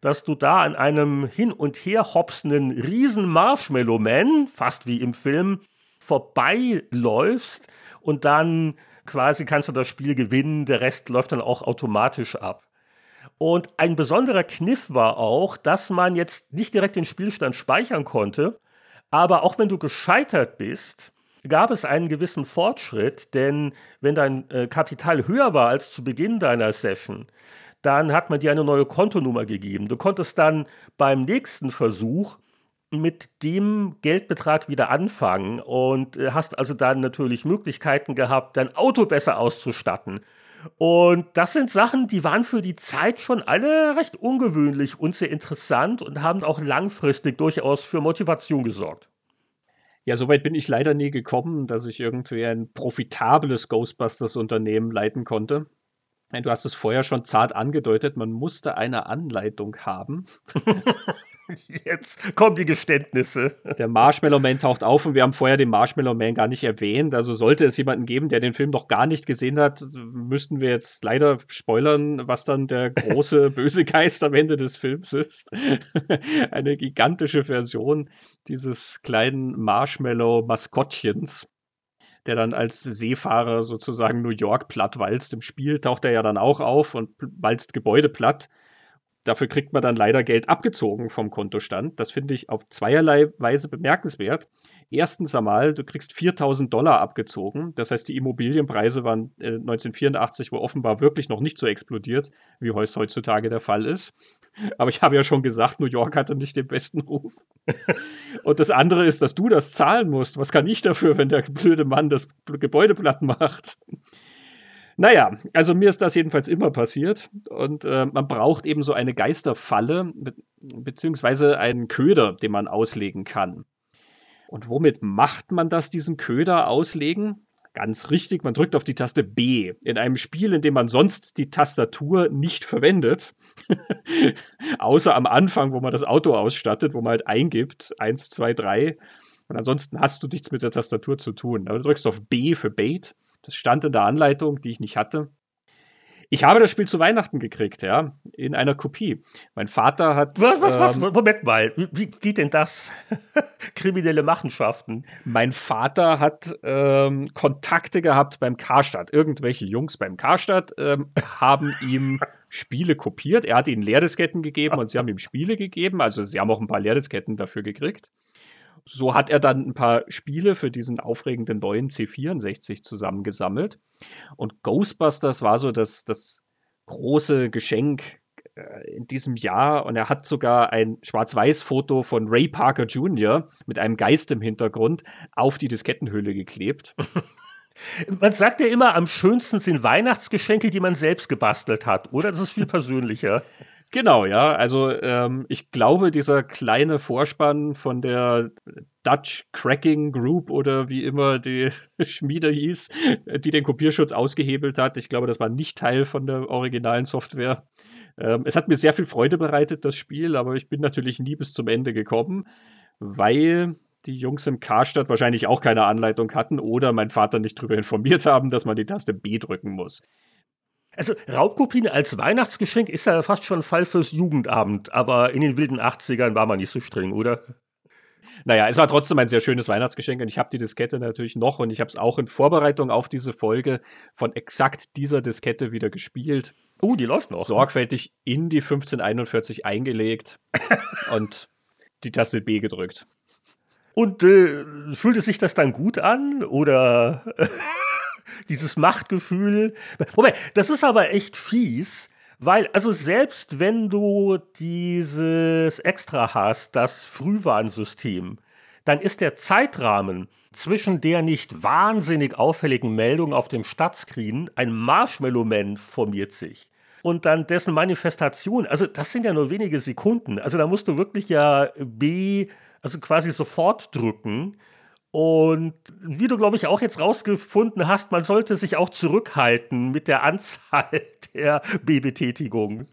dass du da an einem hin und her hopsenden riesen Marshmallow Man, fast wie im Film, vorbeiläufst und dann quasi kannst du das Spiel gewinnen, der Rest läuft dann auch automatisch ab. Und ein besonderer Kniff war auch, dass man jetzt nicht direkt den Spielstand speichern konnte, aber auch wenn du gescheitert bist, gab es einen gewissen Fortschritt, denn wenn dein äh, Kapital höher war als zu Beginn deiner Session, dann hat man dir eine neue Kontonummer gegeben. Du konntest dann beim nächsten Versuch mit dem Geldbetrag wieder anfangen und äh, hast also dann natürlich Möglichkeiten gehabt, dein Auto besser auszustatten. Und das sind Sachen, die waren für die Zeit schon alle recht ungewöhnlich und sehr interessant und haben auch langfristig durchaus für Motivation gesorgt. Ja, soweit bin ich leider nie gekommen, dass ich irgendwie ein profitables Ghostbusters-Unternehmen leiten konnte. Du hast es vorher schon zart angedeutet, man musste eine Anleitung haben. Jetzt kommen die Geständnisse. Der Marshmallow Man taucht auf und wir haben vorher den Marshmallow Man gar nicht erwähnt. Also sollte es jemanden geben, der den Film noch gar nicht gesehen hat, müssten wir jetzt leider spoilern, was dann der große böse Geist am Ende des Films ist. Eine gigantische Version dieses kleinen Marshmallow-Maskottchens der dann als Seefahrer sozusagen New York platt walzt. Im Spiel taucht er ja dann auch auf und walzt Gebäude platt. Dafür kriegt man dann leider Geld abgezogen vom Kontostand. Das finde ich auf zweierlei Weise bemerkenswert. Erstens einmal, du kriegst 4000 Dollar abgezogen. Das heißt, die Immobilienpreise waren äh, 1984 wo offenbar wirklich noch nicht so explodiert, wie es heutzutage der Fall ist. Aber ich habe ja schon gesagt, New York hatte nicht den besten Ruf. Und das andere ist, dass du das zahlen musst. Was kann ich dafür, wenn der blöde Mann das Gebäude platt macht? Naja, also mir ist das jedenfalls immer passiert und äh, man braucht eben so eine Geisterfalle be beziehungsweise einen Köder, den man auslegen kann. Und womit macht man das, diesen Köder auslegen? Ganz richtig, man drückt auf die Taste B in einem Spiel, in dem man sonst die Tastatur nicht verwendet. Außer am Anfang, wo man das Auto ausstattet, wo man halt eingibt, 1, 2, 3. Und ansonsten hast du nichts mit der Tastatur zu tun. Aber du drückst auf B für Bait das stand in der Anleitung, die ich nicht hatte. Ich habe das Spiel zu Weihnachten gekriegt, ja, in einer Kopie. Mein Vater hat. Was, was, was? Ähm, Moment mal, wie, geht denn das? Kriminelle Machenschaften. Mein Vater hat ähm, Kontakte gehabt beim Karstadt. Irgendwelche Jungs beim Karstadt ähm, haben ihm Spiele kopiert. Er hat ihnen Leerdisketten gegeben und sie haben ihm Spiele gegeben. Also sie haben auch ein paar Leerdisketten dafür gekriegt so hat er dann ein paar Spiele für diesen aufregenden neuen C64 zusammengesammelt. Und Ghostbusters war so das, das große Geschenk äh, in diesem Jahr. Und er hat sogar ein Schwarz-Weiß-Foto von Ray Parker Jr. mit einem Geist im Hintergrund auf die Diskettenhülle geklebt. Man sagt ja immer, am schönsten sind Weihnachtsgeschenke, die man selbst gebastelt hat, oder? Das ist viel persönlicher. Genau, ja. Also ähm, ich glaube, dieser kleine Vorspann von der Dutch Cracking Group oder wie immer die Schmiede hieß, die den Kopierschutz ausgehebelt hat, ich glaube, das war nicht Teil von der originalen Software. Ähm, es hat mir sehr viel Freude bereitet, das Spiel, aber ich bin natürlich nie bis zum Ende gekommen, weil die Jungs im Karstadt wahrscheinlich auch keine Anleitung hatten oder mein Vater nicht darüber informiert haben, dass man die Taste B drücken muss. Also Raubkopien als Weihnachtsgeschenk ist ja fast schon ein Fall fürs Jugendabend, aber in den wilden 80ern war man nicht so streng, oder? Naja, es war trotzdem ein sehr schönes Weihnachtsgeschenk und ich habe die Diskette natürlich noch und ich habe es auch in Vorbereitung auf diese Folge von exakt dieser Diskette wieder gespielt. Oh, die läuft noch. Sorgfältig in die 1541 eingelegt und die Taste B gedrückt. Und äh, fühlt es sich das dann gut an oder dieses Machtgefühl. Moment, das ist aber echt fies, weil, also selbst wenn du dieses Extra hast, das Frühwarnsystem, dann ist der Zeitrahmen zwischen der nicht wahnsinnig auffälligen Meldung auf dem Stadtscreen, ein Marshmallow-Man formiert sich. Und dann dessen Manifestation, also das sind ja nur wenige Sekunden. Also da musst du wirklich ja B, also quasi sofort drücken. Und wie du, glaube ich, auch jetzt rausgefunden hast, man sollte sich auch zurückhalten mit der Anzahl der B-Betätigungen.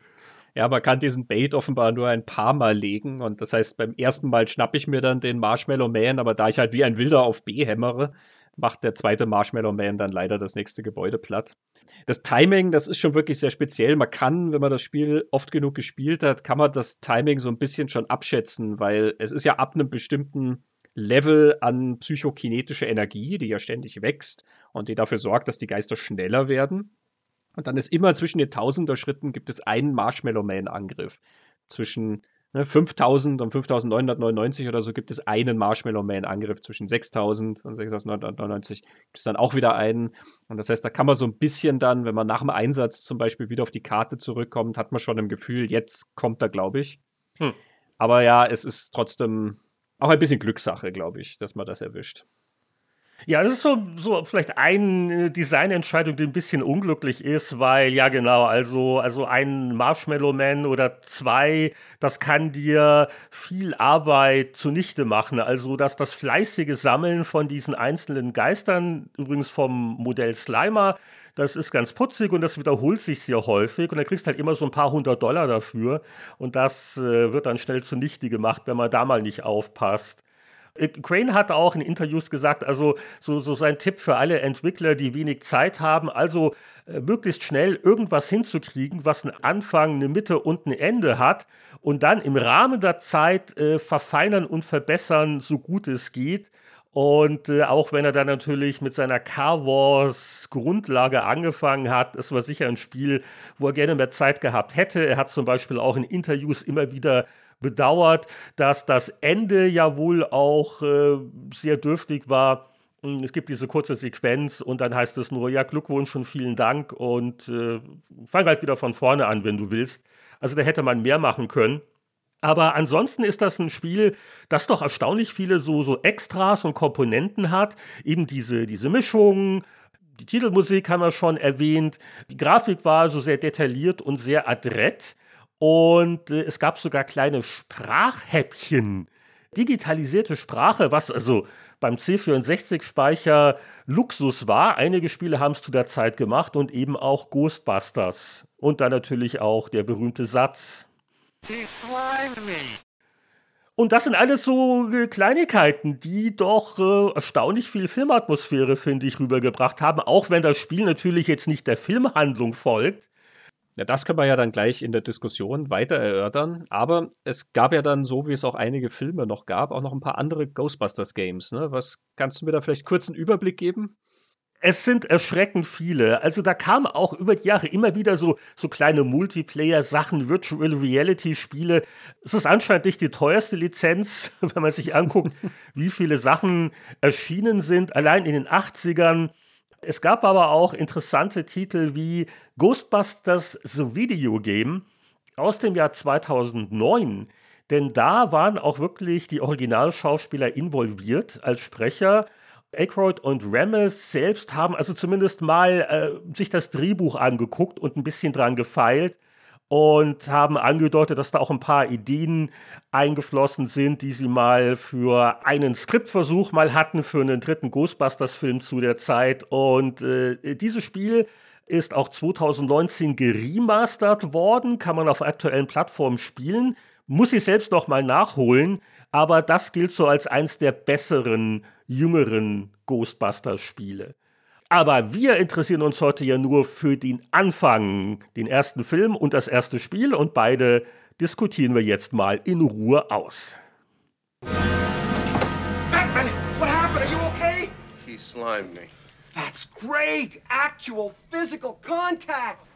Ja, man kann diesen Bait offenbar nur ein paar Mal legen. Und das heißt, beim ersten Mal schnappe ich mir dann den Marshmallow Man, aber da ich halt wie ein Wilder auf B hämmere, macht der zweite Marshmallow Man dann leider das nächste Gebäude platt. Das Timing, das ist schon wirklich sehr speziell. Man kann, wenn man das Spiel oft genug gespielt hat, kann man das Timing so ein bisschen schon abschätzen, weil es ist ja ab einem bestimmten Level an psychokinetischer Energie, die ja ständig wächst und die dafür sorgt, dass die Geister schneller werden. Und dann ist immer zwischen den Tausender-Schritten gibt es einen Marshmallow Man-Angriff. Zwischen ne, 5000 und 5999 oder so gibt es einen Marshmallow Man-Angriff. Zwischen 6000 und 6999 gibt es dann auch wieder einen. Und das heißt, da kann man so ein bisschen dann, wenn man nach dem Einsatz zum Beispiel wieder auf die Karte zurückkommt, hat man schon im Gefühl, jetzt kommt er, glaube ich. Hm. Aber ja, es ist trotzdem auch ein bisschen Glückssache, glaube ich, dass man das erwischt. Ja, das ist so, so vielleicht eine Designentscheidung, die ein bisschen unglücklich ist, weil ja genau, also, also ein Marshmallow Man oder zwei, das kann dir viel Arbeit zunichte machen. Also dass das fleißige Sammeln von diesen einzelnen Geistern, übrigens vom Modell Slimer, das ist ganz putzig und das wiederholt sich sehr häufig und dann kriegst halt immer so ein paar hundert Dollar dafür und das äh, wird dann schnell zunichte gemacht, wenn man da mal nicht aufpasst. Äh, Crane hat auch in Interviews gesagt, also so, so sein Tipp für alle Entwickler, die wenig Zeit haben, also äh, möglichst schnell irgendwas hinzukriegen, was einen Anfang, eine Mitte und ein Ende hat und dann im Rahmen der Zeit äh, verfeinern und verbessern, so gut es geht. Und äh, auch wenn er dann natürlich mit seiner Car Wars Grundlage angefangen hat, es war sicher ein Spiel, wo er gerne mehr Zeit gehabt hätte. Er hat zum Beispiel auch in Interviews immer wieder bedauert, dass das Ende ja wohl auch äh, sehr dürftig war. Hm, es gibt diese kurze Sequenz und dann heißt es nur, ja, Glückwunsch und vielen Dank und äh, fang halt wieder von vorne an, wenn du willst. Also da hätte man mehr machen können. Aber ansonsten ist das ein Spiel, das doch erstaunlich viele so, so Extras und Komponenten hat. Eben diese, diese Mischung. Die Titelmusik haben wir schon erwähnt. Die Grafik war so sehr detailliert und sehr adrett. Und äh, es gab sogar kleine Sprachhäppchen. Digitalisierte Sprache, was also beim C64-Speicher Luxus war. Einige Spiele haben es zu der Zeit gemacht und eben auch Ghostbusters. Und dann natürlich auch der berühmte Satz und das sind alles so äh, Kleinigkeiten, die doch äh, erstaunlich viel Filmatmosphäre, finde ich, rübergebracht haben, auch wenn das Spiel natürlich jetzt nicht der Filmhandlung folgt. Ja, das können wir ja dann gleich in der Diskussion weiter erörtern. Aber es gab ja dann, so wie es auch einige Filme noch gab, auch noch ein paar andere Ghostbusters-Games. Ne? Was kannst du mir da vielleicht kurz einen Überblick geben? Es sind erschreckend viele. Also da kamen auch über die Jahre immer wieder so, so kleine Multiplayer-Sachen, Virtual Reality-Spiele. Es ist anscheinend nicht die teuerste Lizenz, wenn man sich anguckt, wie viele Sachen erschienen sind, allein in den 80ern. Es gab aber auch interessante Titel wie Ghostbusters The Video Game aus dem Jahr 2009. Denn da waren auch wirklich die Originalschauspieler involviert als Sprecher Aykroyd und Ramis selbst haben also zumindest mal äh, sich das Drehbuch angeguckt und ein bisschen dran gefeilt und haben angedeutet, dass da auch ein paar Ideen eingeflossen sind, die sie mal für einen Skriptversuch mal hatten für einen dritten Ghostbusters-Film zu der Zeit. Und äh, dieses Spiel ist auch 2019 geremastert worden, kann man auf aktuellen Plattformen spielen. Muss ich selbst noch mal nachholen, aber das gilt so als eins der besseren jüngeren Ghostbusters-Spiele. Aber wir interessieren uns heute ja nur für den Anfang, den ersten Film und das erste Spiel und beide diskutieren wir jetzt mal in Ruhe aus. Batman, what happened? Are you okay? He slimed me. That's great! Actual physical contact!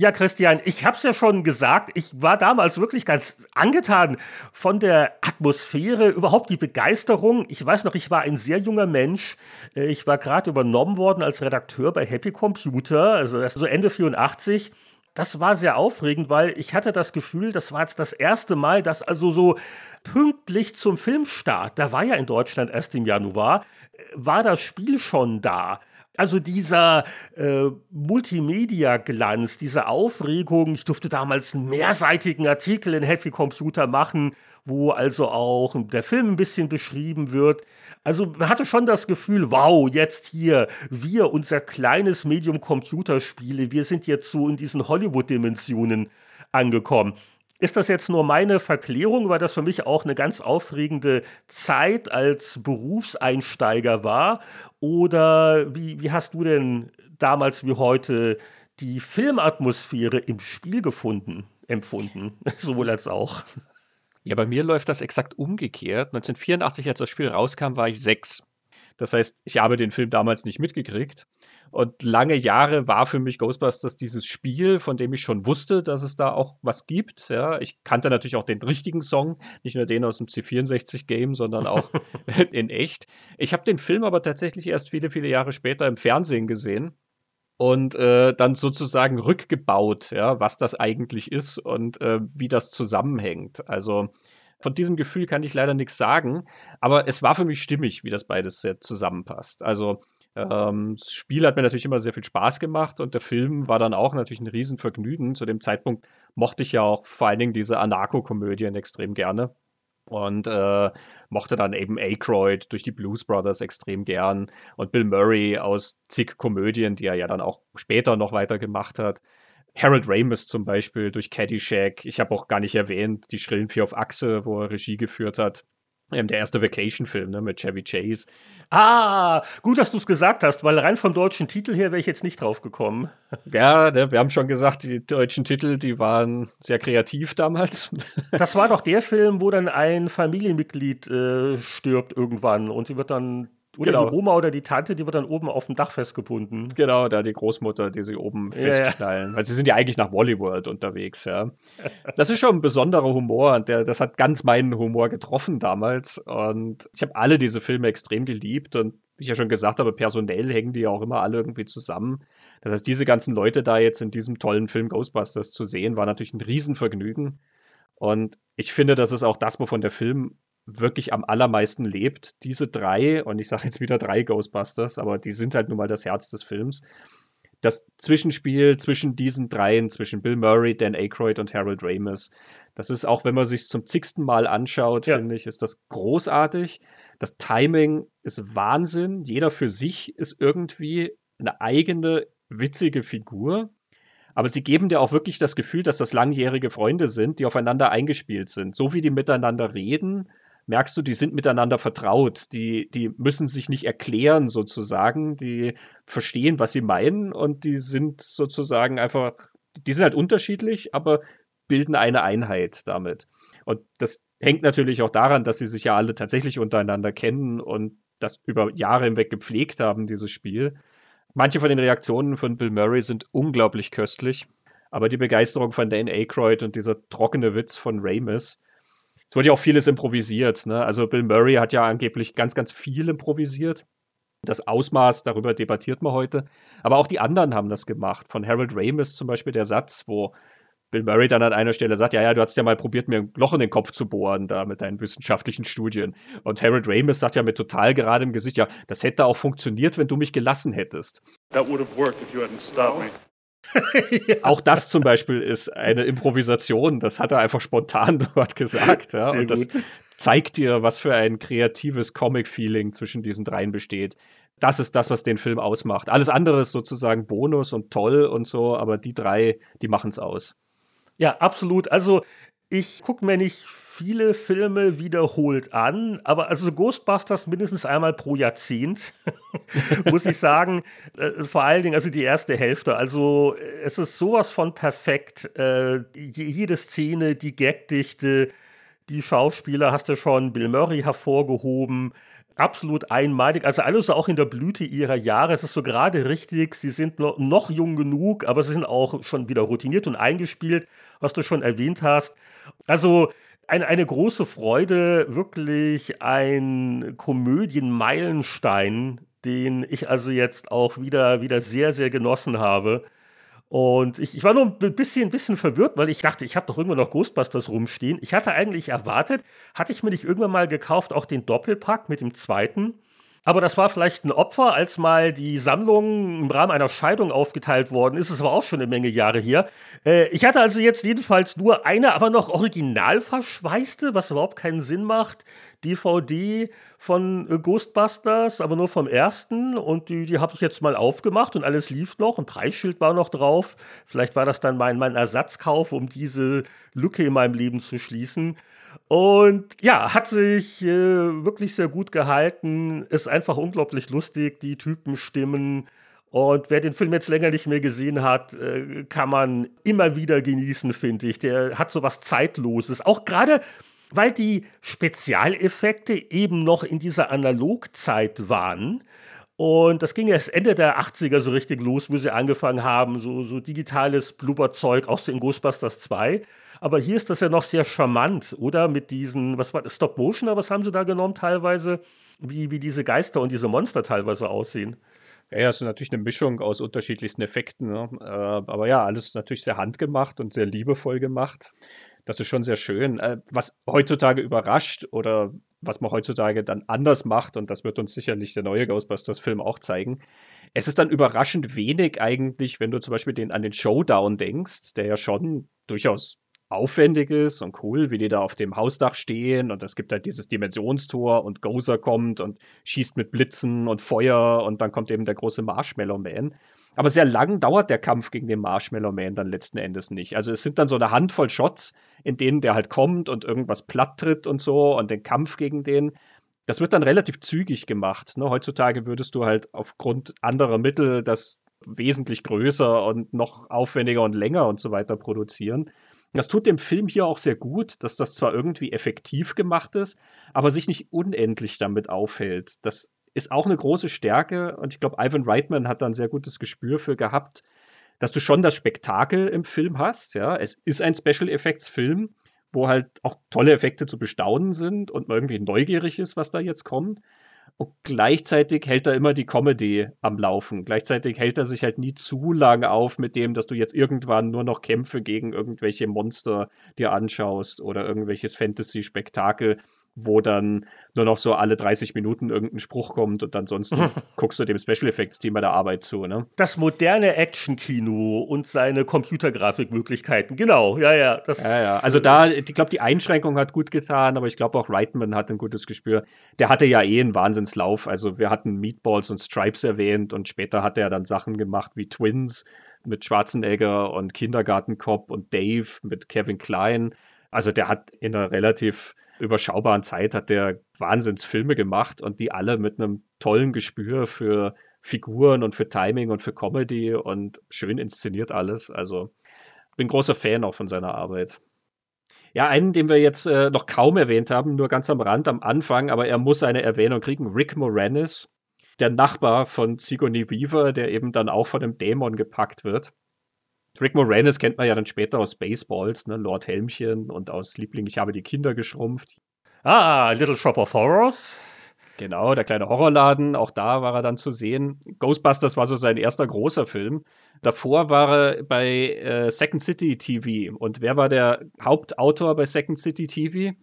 Ja, Christian, ich hab's ja schon gesagt, ich war damals wirklich ganz angetan von der Atmosphäre, überhaupt die Begeisterung. Ich weiß noch, ich war ein sehr junger Mensch. Äh, ich war gerade übernommen worden als Redakteur bei Happy Computer, also so Ende 84. Das war sehr aufregend, weil ich hatte das Gefühl, das war jetzt das erste Mal, dass also so pünktlich zum Filmstart, da war ja in Deutschland erst im Januar, äh, war das Spiel schon da. Also dieser äh, Multimedia-Glanz, diese Aufregung, ich durfte damals einen mehrseitigen Artikel in Happy Computer machen, wo also auch der Film ein bisschen beschrieben wird. Also man hatte schon das Gefühl, wow, jetzt hier, wir, unser kleines Medium Computerspiele, wir sind jetzt so in diesen Hollywood-Dimensionen angekommen. Ist das jetzt nur meine Verklärung, weil das für mich auch eine ganz aufregende Zeit als Berufseinsteiger war? Oder wie, wie hast du denn damals wie heute die Filmatmosphäre im Spiel gefunden, empfunden? Sowohl als auch. Ja, bei mir läuft das exakt umgekehrt. 1984, als das Spiel rauskam, war ich sechs. Das heißt, ich habe den Film damals nicht mitgekriegt. Und lange Jahre war für mich Ghostbusters dieses Spiel, von dem ich schon wusste, dass es da auch was gibt. Ja, ich kannte natürlich auch den richtigen Song, nicht nur den aus dem C64-Game, sondern auch in echt. Ich habe den Film aber tatsächlich erst viele, viele Jahre später im Fernsehen gesehen und äh, dann sozusagen rückgebaut, ja, was das eigentlich ist und äh, wie das zusammenhängt. Also von diesem Gefühl kann ich leider nichts sagen, aber es war für mich stimmig, wie das beides zusammenpasst. Also ähm, das Spiel hat mir natürlich immer sehr viel Spaß gemacht und der Film war dann auch natürlich ein Riesenvergnügen. Zu dem Zeitpunkt mochte ich ja auch vor allen Dingen diese Anarcho-Komödien extrem gerne und äh, mochte dann eben Aykroyd durch die Blues Brothers extrem gern und Bill Murray aus zig Komödien, die er ja dann auch später noch weiter gemacht hat. Harold Ramis zum Beispiel durch Caddyshack. Ich habe auch gar nicht erwähnt, die Schrillen Vier auf Achse, wo er Regie geführt hat. Ähm, der erste Vacation-Film ne, mit Chevy Chase. Ah, gut, dass du es gesagt hast, weil rein vom deutschen Titel her wäre ich jetzt nicht drauf gekommen. Ja, ne, wir haben schon gesagt, die deutschen Titel, die waren sehr kreativ damals. Das war doch der Film, wo dann ein Familienmitglied äh, stirbt irgendwann und sie wird dann oder genau. die Oma oder die Tante, die wird dann oben auf dem Dach festgebunden. Genau, da die Großmutter, die sie oben ja, festschnallen. Ja. Weil sie sind ja eigentlich nach Wallyworld unterwegs, ja. Das ist schon ein besonderer Humor und der, das hat ganz meinen Humor getroffen damals. Und ich habe alle diese Filme extrem geliebt und wie ich ja schon gesagt habe, personell hängen die ja auch immer alle irgendwie zusammen. Das heißt, diese ganzen Leute da jetzt in diesem tollen Film Ghostbusters zu sehen, war natürlich ein Riesenvergnügen. Und ich finde, das ist auch das, wovon der Film wirklich am allermeisten lebt. Diese drei, und ich sage jetzt wieder drei Ghostbusters, aber die sind halt nun mal das Herz des Films. Das Zwischenspiel zwischen diesen dreien, zwischen Bill Murray, Dan Aykroyd und Harold Ramis, das ist auch, wenn man sich zum zigsten Mal anschaut, ja. finde ich, ist das großartig. Das Timing ist Wahnsinn. Jeder für sich ist irgendwie eine eigene witzige Figur. Aber sie geben dir auch wirklich das Gefühl, dass das langjährige Freunde sind, die aufeinander eingespielt sind. So wie die miteinander reden, merkst du, die sind miteinander vertraut. Die, die müssen sich nicht erklären sozusagen. Die verstehen, was sie meinen und die sind sozusagen einfach, die sind halt unterschiedlich, aber bilden eine Einheit damit. Und das hängt natürlich auch daran, dass sie sich ja alle tatsächlich untereinander kennen und das über Jahre hinweg gepflegt haben, dieses Spiel. Manche von den Reaktionen von Bill Murray sind unglaublich köstlich, aber die Begeisterung von Dan Aykroyd und dieser trockene Witz von Ramis, es wurde ja auch vieles improvisiert. Ne? Also Bill Murray hat ja angeblich ganz, ganz viel improvisiert. Das Ausmaß, darüber debattiert man heute. Aber auch die anderen haben das gemacht. Von Harold Ramis zum Beispiel der Satz, wo Bill Murray dann an einer Stelle sagt, ja, ja, du hast ja mal probiert, mir ein Loch in den Kopf zu bohren, da mit deinen wissenschaftlichen Studien. Und Harold Ramis sagt ja mit total geradem Gesicht, ja, das hätte auch funktioniert, wenn du mich gelassen hättest. That would have worked if you hadn't stopped me ja. Auch das zum Beispiel ist eine Improvisation. Das hat er einfach spontan dort gesagt. Ja? Und das gut. zeigt dir, was für ein kreatives Comic-Feeling zwischen diesen dreien besteht. Das ist das, was den Film ausmacht. Alles andere ist sozusagen Bonus und toll und so, aber die drei, die machen es aus. Ja, absolut. Also ich gucke mir nicht viele Filme wiederholt an, aber also Ghostbusters mindestens einmal pro Jahrzehnt, muss ich sagen. Äh, vor allen Dingen, also die erste Hälfte. Also es ist sowas von perfekt. Äh, jede Szene, die Gagdichte, die Schauspieler hast du schon Bill Murray hervorgehoben absolut einmalig. Also alles auch in der Blüte ihrer Jahre. Es ist so gerade richtig. Sie sind noch, noch jung genug, aber sie sind auch schon wieder routiniert und eingespielt, was du schon erwähnt hast. Also eine, eine große Freude, wirklich ein Komödien-Meilenstein, den ich also jetzt auch wieder, wieder sehr, sehr genossen habe. Und ich, ich war nur ein bisschen, bisschen verwirrt, weil ich dachte, ich habe doch irgendwo noch Ghostbusters rumstehen. Ich hatte eigentlich erwartet, hatte ich mir nicht irgendwann mal gekauft, auch den Doppelpack mit dem zweiten. Aber das war vielleicht ein Opfer, als mal die Sammlung im Rahmen einer Scheidung aufgeteilt worden ist. Es war auch schon eine Menge Jahre hier. Äh, ich hatte also jetzt jedenfalls nur eine, aber noch original verschweißte, was überhaupt keinen Sinn macht. DVD von äh, Ghostbusters, aber nur vom ersten. Und die, die habe ich jetzt mal aufgemacht und alles lief noch. Ein Preisschild war noch drauf. Vielleicht war das dann mein, mein Ersatzkauf, um diese Lücke in meinem Leben zu schließen. Und ja, hat sich äh, wirklich sehr gut gehalten, ist einfach unglaublich lustig, die Typen stimmen. Und wer den Film jetzt länger nicht mehr gesehen hat, äh, kann man immer wieder genießen, finde ich. Der hat so was Zeitloses. Auch gerade weil die Spezialeffekte eben noch in dieser Analogzeit waren. Und das ging erst Ende der 80er so richtig los, wo sie angefangen haben, so, so digitales Blubberzeug, auch so in Ghostbusters 2. Aber hier ist das ja noch sehr charmant, oder? Mit diesen, was war das, Stop Motion, was haben sie da genommen teilweise? Wie, wie diese Geister und diese Monster teilweise aussehen. Ja, ja, es ist natürlich eine Mischung aus unterschiedlichsten Effekten. Ne? Äh, aber ja, alles natürlich sehr handgemacht und sehr liebevoll gemacht. Das ist schon sehr schön. Äh, was heutzutage überrascht oder was man heutzutage dann anders macht, und das wird uns sicherlich der neue Ghostbusters-Film auch zeigen, es ist dann überraschend wenig eigentlich, wenn du zum Beispiel den, an den Showdown denkst, der ja schon durchaus aufwendig ist und cool, wie die da auf dem Hausdach stehen und es gibt halt dieses Dimensionstor und Gozer kommt und schießt mit Blitzen und Feuer und dann kommt eben der große Marshmallow Man. Aber sehr lang dauert der Kampf gegen den Marshmallow Man dann letzten Endes nicht. Also es sind dann so eine Handvoll Shots, in denen der halt kommt und irgendwas platt tritt und so und den Kampf gegen den. Das wird dann relativ zügig gemacht. Ne? Heutzutage würdest du halt aufgrund anderer Mittel das wesentlich größer und noch aufwendiger und länger und so weiter produzieren. Das tut dem Film hier auch sehr gut, dass das zwar irgendwie effektiv gemacht ist, aber sich nicht unendlich damit aufhält. Das ist auch eine große Stärke und ich glaube, Ivan Reitman hat da ein sehr gutes Gespür für gehabt, dass du schon das Spektakel im Film hast. Ja, es ist ein Special Effects Film, wo halt auch tolle Effekte zu bestaunen sind und man irgendwie neugierig ist, was da jetzt kommt. Und gleichzeitig hält er immer die Comedy am Laufen. Gleichzeitig hält er sich halt nie zu lang auf mit dem, dass du jetzt irgendwann nur noch Kämpfe gegen irgendwelche Monster dir anschaust oder irgendwelches Fantasy-Spektakel, wo dann nur noch so alle 30 Minuten irgendein Spruch kommt und ansonsten guckst du dem Special Effects Team bei der Arbeit zu. Ne? Das moderne Action-Kino und seine Computergrafikmöglichkeiten, genau, ja, ja. Das, ja, ja. Also da, ich glaube, die Einschränkung hat gut getan, aber ich glaube auch Reitman hat ein gutes Gespür. Der hatte ja eh einen Wahnsinnslauf. Also wir hatten Meatballs und Stripes erwähnt und später hat er dann Sachen gemacht wie Twins mit Schwarzenegger und Kindergartenkopf und Dave mit Kevin Klein. Also der hat in einer relativ überschaubaren Zeit hat der Wahnsinnsfilme gemacht und die alle mit einem tollen Gespür für Figuren und für Timing und für Comedy und schön inszeniert alles. Also bin großer Fan auch von seiner Arbeit. Ja, einen, den wir jetzt äh, noch kaum erwähnt haben, nur ganz am Rand am Anfang, aber er muss eine Erwähnung kriegen. Rick Moranis, der Nachbar von Sigourney Weaver, der eben dann auch von einem Dämon gepackt wird. Rick Moranis kennt man ja dann später aus Baseballs, ne? Lord Helmchen und aus Liebling, ich habe die Kinder geschrumpft. Ah, Little Shop of Horrors. Genau, der kleine Horrorladen, auch da war er dann zu sehen. Ghostbusters war so sein erster großer Film. Davor war er bei äh, Second City TV. Und wer war der Hauptautor bei Second City TV?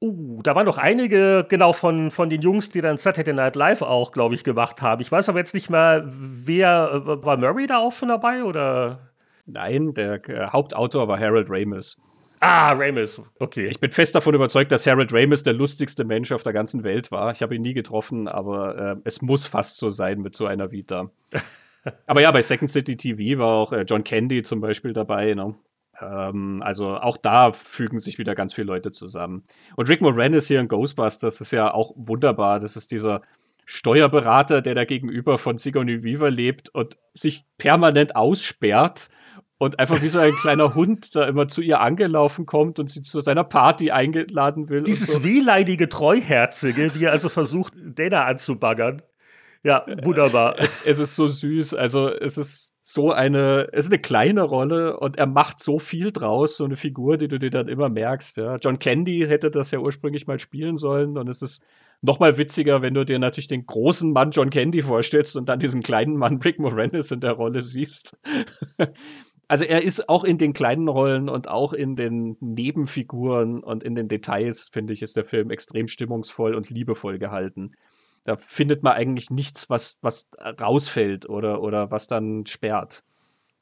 Uh, da waren noch einige, genau, von, von den Jungs, die dann Saturday Night Live auch, glaube ich, gemacht haben. Ich weiß aber jetzt nicht mehr, wer, äh, war Murray da auch schon dabei, oder? Nein, der äh, Hauptautor war Harold Ramis. Ah, Ramis, okay. Ich bin fest davon überzeugt, dass Harold Ramis der lustigste Mensch auf der ganzen Welt war. Ich habe ihn nie getroffen, aber äh, es muss fast so sein mit so einer Vita. aber ja, bei Second City TV war auch äh, John Candy zum Beispiel dabei. Ne? Ähm, also auch da fügen sich wieder ganz viele Leute zusammen. Und Rick Moranis hier in Ghostbusters ist ja auch wunderbar. Das ist dieser Steuerberater, der da gegenüber von Sigourney Weaver lebt und sich permanent aussperrt und einfach wie so ein kleiner Hund da immer zu ihr angelaufen kommt und sie zu seiner Party eingeladen will. Dieses so. wehleidige Treuherzige, wie er also versucht, Dana anzubaggern. Ja, wunderbar. Es, es, ist so süß. Also es ist so eine, es ist eine kleine Rolle und er macht so viel draus, so eine Figur, die du dir dann immer merkst. Ja. John Candy hätte das ja ursprünglich mal spielen sollen und es ist noch mal witziger, wenn du dir natürlich den großen Mann John Candy vorstellst und dann diesen kleinen Mann Rick Moranis in der Rolle siehst. also er ist auch in den kleinen Rollen und auch in den Nebenfiguren und in den Details, finde ich, ist der Film extrem stimmungsvoll und liebevoll gehalten. Da findet man eigentlich nichts, was, was rausfällt oder, oder was dann sperrt.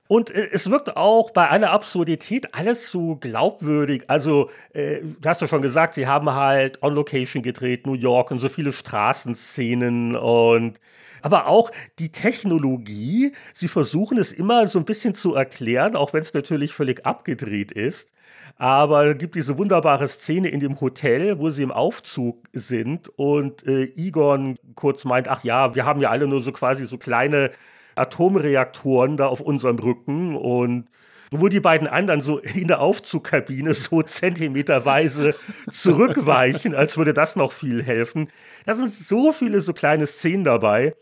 Und äh, es wirkt auch bei aller Absurdität alles so glaubwürdig. Also, äh, du hast ja schon gesagt, sie haben halt on Location gedreht, New York und so viele Straßenszenen und aber auch die Technologie. Sie versuchen es immer so ein bisschen zu erklären, auch wenn es natürlich völlig abgedreht ist. Aber es gibt diese wunderbare Szene in dem Hotel, wo sie im Aufzug sind und äh, Egon kurz meint, ach ja, wir haben ja alle nur so quasi so kleine Atomreaktoren da auf unserem Rücken und wo die beiden anderen so in der Aufzugkabine so zentimeterweise zurückweichen, als würde das noch viel helfen. Da sind so viele so kleine Szenen dabei.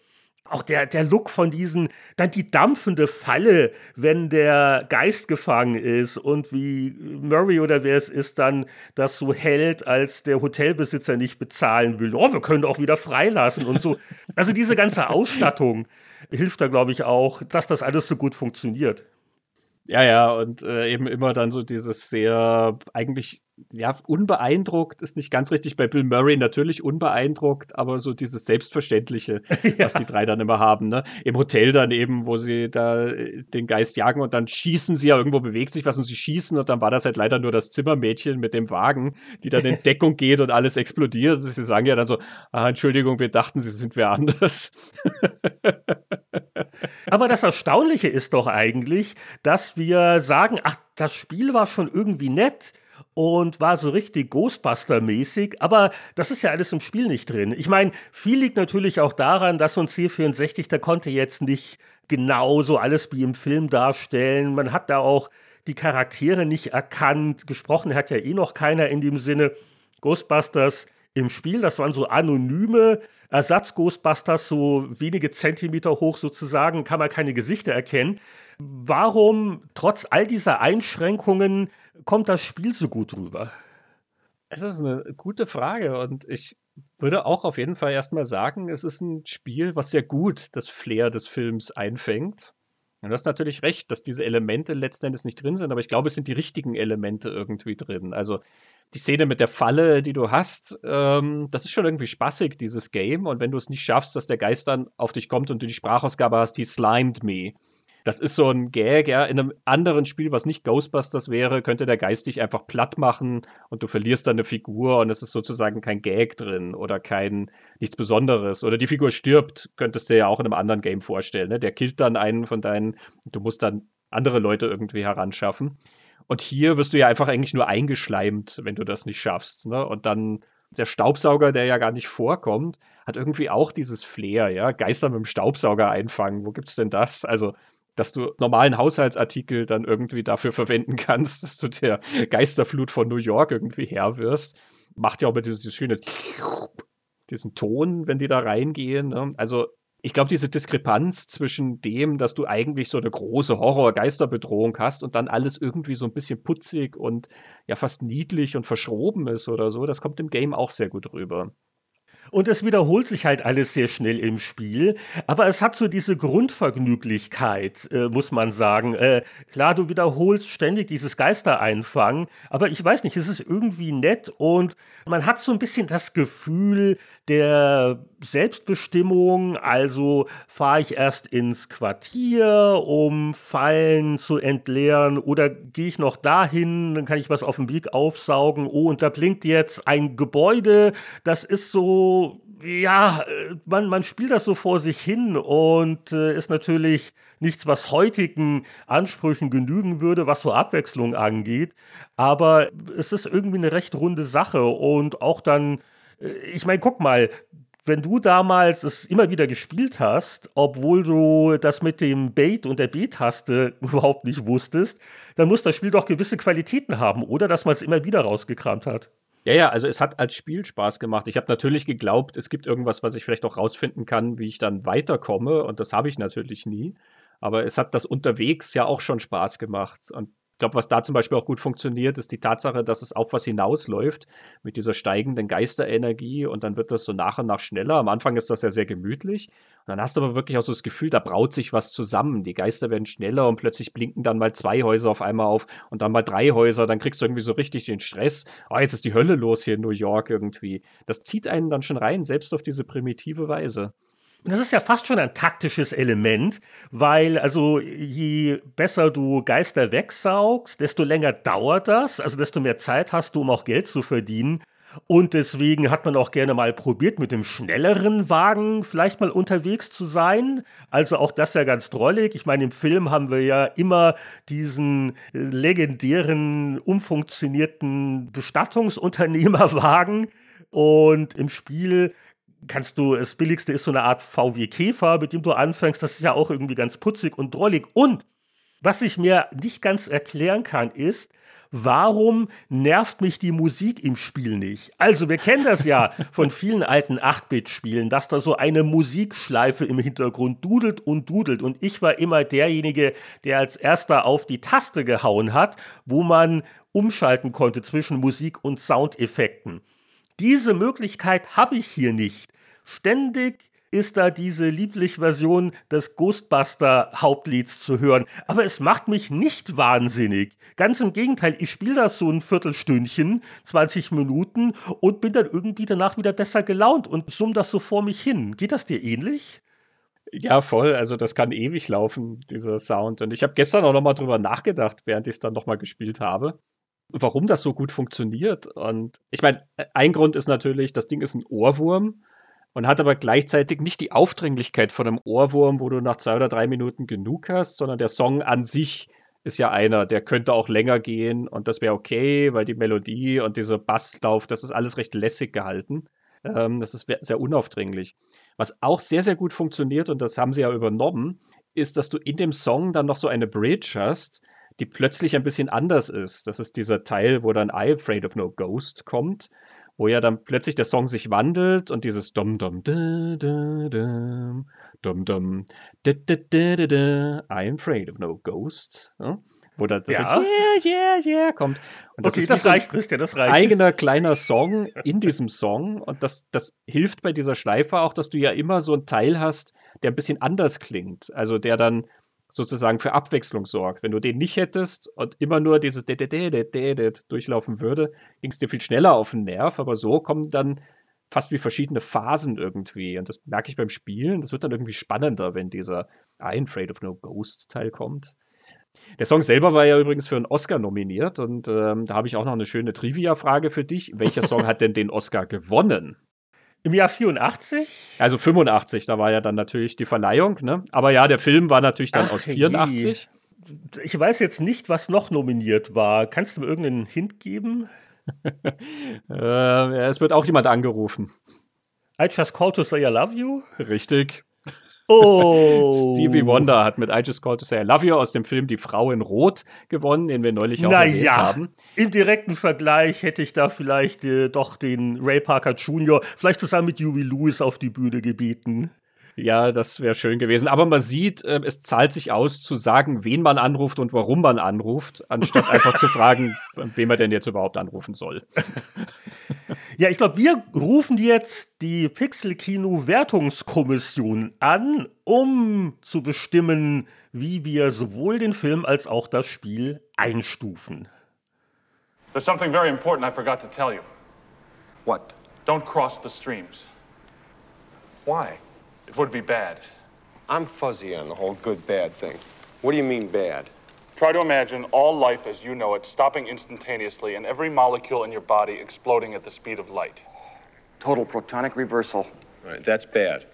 Auch der, der Look von diesen, dann die dampfende Falle, wenn der Geist gefangen ist und wie Murray oder wer es ist, dann das so hält, als der Hotelbesitzer nicht bezahlen will. Oh, wir können doch wieder freilassen und so. Also diese ganze Ausstattung hilft da, glaube ich, auch, dass das alles so gut funktioniert. Ja, ja, und äh, eben immer dann so dieses sehr eigentlich, ja, unbeeindruckt ist nicht ganz richtig bei Bill Murray, natürlich unbeeindruckt, aber so dieses Selbstverständliche, ja. was die drei dann immer haben, ne? Im Hotel dann eben, wo sie da äh, den Geist jagen und dann schießen sie ja, irgendwo bewegt sich was und sie schießen und dann war das halt leider nur das Zimmermädchen mit dem Wagen, die dann in Deckung geht und alles explodiert. Sie sagen ja dann so, ah, Entschuldigung, wir dachten, sie sind wer anders. Aber das Erstaunliche ist doch eigentlich, dass wir sagen, ach, das Spiel war schon irgendwie nett und war so richtig Ghostbuster-mäßig, aber das ist ja alles im Spiel nicht drin. Ich meine, viel liegt natürlich auch daran, dass uns C64, da konnte jetzt nicht genauso alles wie im Film darstellen. Man hat da auch die Charaktere nicht erkannt. Gesprochen hat ja eh noch keiner in dem Sinne. Ghostbusters im Spiel, das waren so anonyme Ersatz-Ghostbusters, so wenige Zentimeter hoch sozusagen, kann man keine Gesichter erkennen. Warum, trotz all dieser Einschränkungen, kommt das Spiel so gut rüber? Es ist eine gute Frage und ich würde auch auf jeden Fall erstmal sagen, es ist ein Spiel, was sehr gut das Flair des Films einfängt. Und du hast natürlich recht, dass diese Elemente letzten Endes nicht drin sind, aber ich glaube, es sind die richtigen Elemente irgendwie drin. Also die Szene mit der Falle, die du hast, ähm, das ist schon irgendwie spaßig, dieses Game. Und wenn du es nicht schaffst, dass der Geist dann auf dich kommt und du die Sprachausgabe hast, die slimed me. Das ist so ein Gag, ja. In einem anderen Spiel, was nicht Ghostbusters wäre, könnte der Geist dich einfach platt machen und du verlierst dann eine Figur und es ist sozusagen kein Gag drin oder kein nichts Besonderes. Oder die Figur stirbt, könntest du dir ja auch in einem anderen Game vorstellen. Ne? Der killt dann einen von deinen, du musst dann andere Leute irgendwie heranschaffen. Und hier wirst du ja einfach eigentlich nur eingeschleimt, wenn du das nicht schaffst. Ne? Und dann der Staubsauger, der ja gar nicht vorkommt, hat irgendwie auch dieses Flair, ja. Geister mit dem Staubsauger einfangen. Wo gibt's denn das? Also, dass du normalen Haushaltsartikel dann irgendwie dafür verwenden kannst, dass du der Geisterflut von New York irgendwie her wirst. Macht ja auch mit dieses schöne, diesen Ton, wenn die da reingehen. Ne? Also, ich glaube, diese Diskrepanz zwischen dem, dass du eigentlich so eine große Horror-Geisterbedrohung hast und dann alles irgendwie so ein bisschen putzig und ja fast niedlich und verschroben ist oder so, das kommt im Game auch sehr gut rüber. Und es wiederholt sich halt alles sehr schnell im Spiel. Aber es hat so diese Grundvergnüglichkeit, äh, muss man sagen. Äh, klar, du wiederholst ständig dieses Geistereinfangen. Aber ich weiß nicht, es ist irgendwie nett und man hat so ein bisschen das Gefühl der Selbstbestimmung. Also fahre ich erst ins Quartier, um Fallen zu entleeren oder gehe ich noch dahin, dann kann ich was auf dem Weg aufsaugen. Oh, und da blinkt jetzt ein Gebäude. Das ist so ja, man, man spielt das so vor sich hin und äh, ist natürlich nichts, was heutigen Ansprüchen genügen würde, was so Abwechslung angeht. Aber es ist irgendwie eine recht runde Sache und auch dann, ich meine, guck mal, wenn du damals es immer wieder gespielt hast, obwohl du das mit dem Bait und der B-Taste überhaupt nicht wusstest, dann muss das Spiel doch gewisse Qualitäten haben, oder dass man es immer wieder rausgekramt hat. Ja, ja, also es hat als Spiel Spaß gemacht. Ich habe natürlich geglaubt, es gibt irgendwas, was ich vielleicht auch rausfinden kann, wie ich dann weiterkomme. Und das habe ich natürlich nie. Aber es hat das unterwegs ja auch schon Spaß gemacht. Und ich glaube, was da zum Beispiel auch gut funktioniert, ist die Tatsache, dass es auf was hinausläuft mit dieser steigenden Geisterenergie und dann wird das so nach und nach schneller. Am Anfang ist das ja sehr gemütlich und dann hast du aber wirklich auch so das Gefühl, da braut sich was zusammen. Die Geister werden schneller und plötzlich blinken dann mal zwei Häuser auf einmal auf und dann mal drei Häuser. Dann kriegst du irgendwie so richtig den Stress. Oh, jetzt ist die Hölle los hier in New York irgendwie. Das zieht einen dann schon rein, selbst auf diese primitive Weise. Das ist ja fast schon ein taktisches Element, weil also je besser du Geister wegsaugst, desto länger dauert das, also desto mehr Zeit hast du, um auch Geld zu verdienen. Und deswegen hat man auch gerne mal probiert, mit dem schnelleren Wagen vielleicht mal unterwegs zu sein. Also auch das ja ganz drollig. Ich meine, im Film haben wir ja immer diesen legendären, umfunktionierten Bestattungsunternehmerwagen. Und im Spiel kannst du, das billigste ist so eine Art VW Käfer, mit dem du anfängst. Das ist ja auch irgendwie ganz putzig und drollig. Und Was ich mir nicht ganz erklären kann, ist, warum nervt mich die Musik im Spiel nicht? Also, wir kennen das ja von vielen alten 8-Bit-Spielen, dass da so eine Musikschleife im Hintergrund dudelt und dudelt. Und ich war immer derjenige, der als erster auf die Taste gehauen hat, wo man umschalten konnte zwischen Musik und Soundeffekten. Diese Möglichkeit habe ich hier nicht. Ständig ist da diese liebliche Version des Ghostbuster-Hauptlieds zu hören. Aber es macht mich nicht wahnsinnig. Ganz im Gegenteil, ich spiele das so ein Viertelstündchen, 20 Minuten und bin dann irgendwie danach wieder besser gelaunt und summ das so vor mich hin. Geht das dir ähnlich? Ja, voll. Also das kann ewig laufen, dieser Sound. Und ich habe gestern auch noch mal drüber nachgedacht, während ich es dann noch mal gespielt habe, warum das so gut funktioniert. Und ich meine, ein Grund ist natürlich, das Ding ist ein Ohrwurm und hat aber gleichzeitig nicht die Aufdringlichkeit von einem Ohrwurm, wo du nach zwei oder drei Minuten genug hast, sondern der Song an sich ist ja einer, der könnte auch länger gehen und das wäre okay, weil die Melodie und dieser Basslauf, das ist alles recht lässig gehalten. Ähm, das ist sehr unaufdringlich. Was auch sehr, sehr gut funktioniert, und das haben sie ja übernommen, ist, dass du in dem Song dann noch so eine Bridge hast, die plötzlich ein bisschen anders ist. Das ist dieser Teil, wo dann I Afraid of No Ghost kommt wo ja dann plötzlich der Song sich wandelt und dieses dum dum dum dum dum dum dum I'm afraid of no ghost, ja? wo da ja. yeah yeah yeah kommt und das okay, das reicht, Christian, das reicht. Eigener kleiner Song in diesem Song und das das hilft bei dieser Schleife auch, dass du ja immer so einen Teil hast, der ein bisschen anders klingt, also der dann sozusagen für Abwechslung sorgt. Wenn du den nicht hättest und immer nur dieses durchlaufen würde, ging es dir viel schneller auf den Nerv, aber so kommen dann fast wie verschiedene Phasen irgendwie. Und das merke ich beim Spielen. Das wird dann irgendwie spannender, wenn dieser I'm Afraid of No Ghost Teil kommt. Der Song selber war ja übrigens für einen Oscar nominiert und ähm, da habe ich auch noch eine schöne Trivia-Frage für dich. Welcher Song hat denn den Oscar gewonnen? Im Jahr 84? Also 85, da war ja dann natürlich die Verleihung, ne? Aber ja, der Film war natürlich dann Ach, aus 84. Je. Ich weiß jetzt nicht, was noch nominiert war. Kannst du mir irgendeinen Hint geben? äh, es wird auch jemand angerufen. I just called to say I love you? Richtig. Oh. Stevie Wonder hat mit I Just Called to Say I Love You aus dem Film Die Frau in Rot gewonnen, den wir neulich auch Na erwähnt haben. Im direkten Vergleich hätte ich da vielleicht äh, doch den Ray Parker Jr., vielleicht zusammen mit Huey Lewis auf die Bühne gebeten. Ja, das wäre schön gewesen. Aber man sieht, äh, es zahlt sich aus, zu sagen, wen man anruft und warum man anruft, anstatt einfach zu fragen, wen man denn jetzt überhaupt anrufen soll. Ja, ich glaube, wir rufen jetzt die Pixel-Kino-Wertungskommission an, um zu bestimmen, wie wir sowohl den Film als auch das Spiel einstufen. There's something very important I forgot to tell you. What? Don't cross the streams. Why? It would be bad. I'm fuzzy on the whole good bad thing. What do you mean bad? Try to imagine all life as you know it stopping instantaneously and every molecule in your body exploding at the speed of light. Total protonic reversal. Right, that's bad.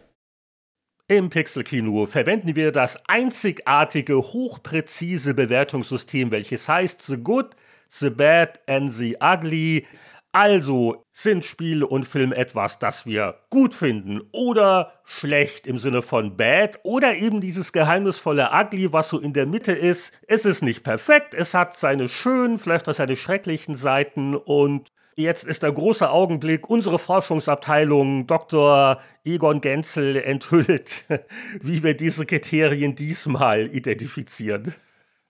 Im Pixel-Kino verwenden wir das einzigartige, hochpräzise Bewertungssystem, welches heißt The Good, The Bad and The Ugly. Also sind Spiel und Film etwas, das wir gut finden oder schlecht im Sinne von bad oder eben dieses geheimnisvolle Ugly, was so in der Mitte ist. Es ist nicht perfekt, es hat seine schönen, vielleicht auch seine schrecklichen Seiten und Jetzt ist der große Augenblick. Unsere Forschungsabteilung Dr. Egon Genzel enthüllt, wie wir diese Kriterien diesmal identifizieren.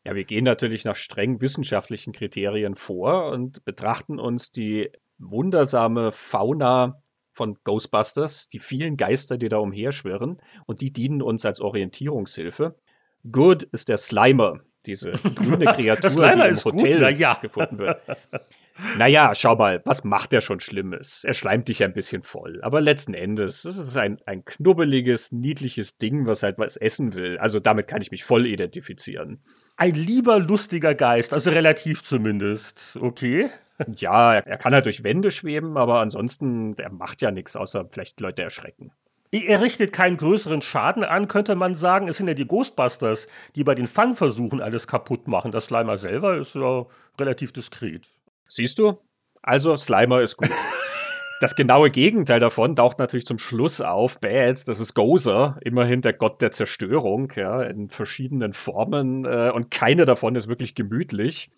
Ja, wir gehen natürlich nach streng wissenschaftlichen Kriterien vor und betrachten uns die wundersame Fauna von Ghostbusters, die vielen Geister, die da umherschwirren, und die dienen uns als Orientierungshilfe. Good ist der Slimer, diese grüne Kreatur, die im Hotel ja. gefunden wird. Naja, schau mal, was macht er schon Schlimmes? Er schleimt dich ein bisschen voll. Aber letzten Endes, das ist ein, ein knubbeliges, niedliches Ding, was halt was essen will. Also damit kann ich mich voll identifizieren. Ein lieber, lustiger Geist, also relativ zumindest. Okay. Ja, er kann halt durch Wände schweben, aber ansonsten, der macht ja nichts, außer vielleicht Leute erschrecken. Er richtet keinen größeren Schaden an, könnte man sagen. Es sind ja die Ghostbusters, die bei den Fangversuchen alles kaputt machen. Das Slimer selber ist ja relativ diskret. Siehst du? Also Slimer ist gut. Das genaue Gegenteil davon taucht natürlich zum Schluss auf. Bad, das ist Gozer, immerhin der Gott der Zerstörung, ja, in verschiedenen Formen. Äh, und keine davon ist wirklich gemütlich.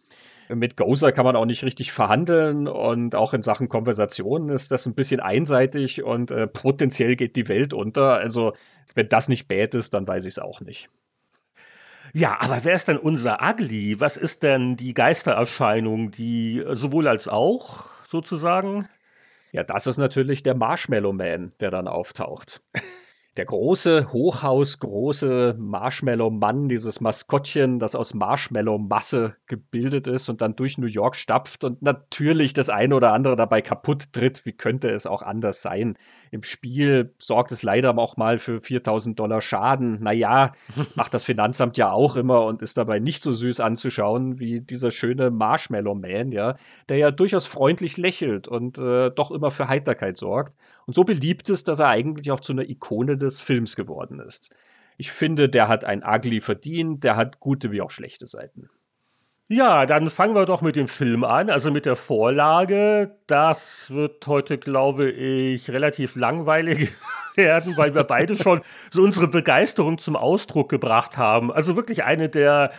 Mit Gozer kann man auch nicht richtig verhandeln und auch in Sachen Konversation ist das ein bisschen einseitig und äh, potenziell geht die Welt unter. Also, wenn das nicht Bad ist, dann weiß ich es auch nicht. Ja, aber wer ist denn unser Ugly? Was ist denn die Geistererscheinung, die äh, sowohl als auch sozusagen? Ja, das ist natürlich der Marshmallow Man, der dann auftaucht der große, hochhausgroße Marshmallow-Mann, dieses Maskottchen, das aus Marshmallow-Masse gebildet ist und dann durch New York stapft und natürlich das eine oder andere dabei kaputt tritt. Wie könnte es auch anders sein? Im Spiel sorgt es leider auch mal für 4000 Dollar Schaden. Naja, macht das Finanzamt ja auch immer und ist dabei nicht so süß anzuschauen wie dieser schöne Marshmallow-Man, ja, der ja durchaus freundlich lächelt und äh, doch immer für Heiterkeit sorgt und so beliebt ist, dass er eigentlich auch zu einer Ikone des Films geworden ist. Ich finde, der hat ein Ugly verdient, der hat gute wie auch schlechte Seiten. Ja, dann fangen wir doch mit dem Film an, also mit der Vorlage. Das wird heute, glaube ich, relativ langweilig werden, weil wir beide schon so unsere Begeisterung zum Ausdruck gebracht haben. Also wirklich eine der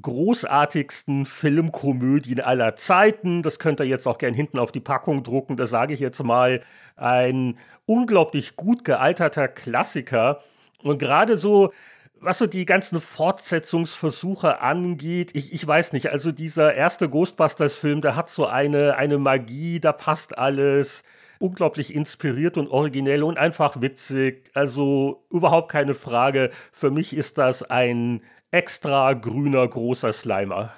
großartigsten Filmkomödien aller Zeiten. Das könnt ihr jetzt auch gern hinten auf die Packung drucken. Das sage ich jetzt mal. Ein unglaublich gut gealterter Klassiker. Und gerade so, was so die ganzen Fortsetzungsversuche angeht, ich, ich weiß nicht, also dieser erste Ghostbusters-Film, der hat so eine, eine Magie, da passt alles unglaublich inspiriert und originell und einfach witzig. Also überhaupt keine Frage. Für mich ist das ein extra grüner großer Slimer.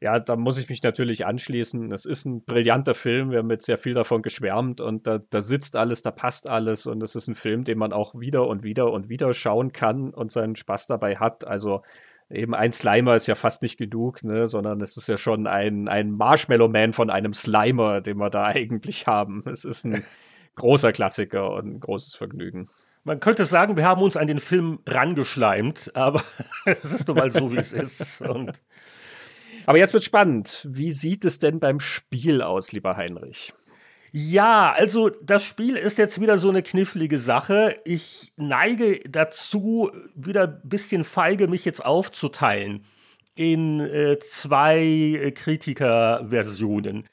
Ja, da muss ich mich natürlich anschließen. Es ist ein brillanter Film. Wir haben jetzt sehr viel davon geschwärmt und da, da sitzt alles, da passt alles und es ist ein Film, den man auch wieder und wieder und wieder schauen kann und seinen Spaß dabei hat. Also eben ein Slimer ist ja fast nicht genug, ne, sondern es ist ja schon ein, ein Marshmallow Man von einem Slimer, den wir da eigentlich haben. Es ist ein großer Klassiker und ein großes Vergnügen. Man könnte sagen, wir haben uns an den Film rangeschleimt, aber es ist nun mal so, wie es ist. Und aber jetzt wird spannend. Wie sieht es denn beim Spiel aus, lieber Heinrich? Ja, also das Spiel ist jetzt wieder so eine knifflige Sache. Ich neige dazu, wieder ein bisschen feige mich jetzt aufzuteilen in äh, zwei äh, Kritikerversionen.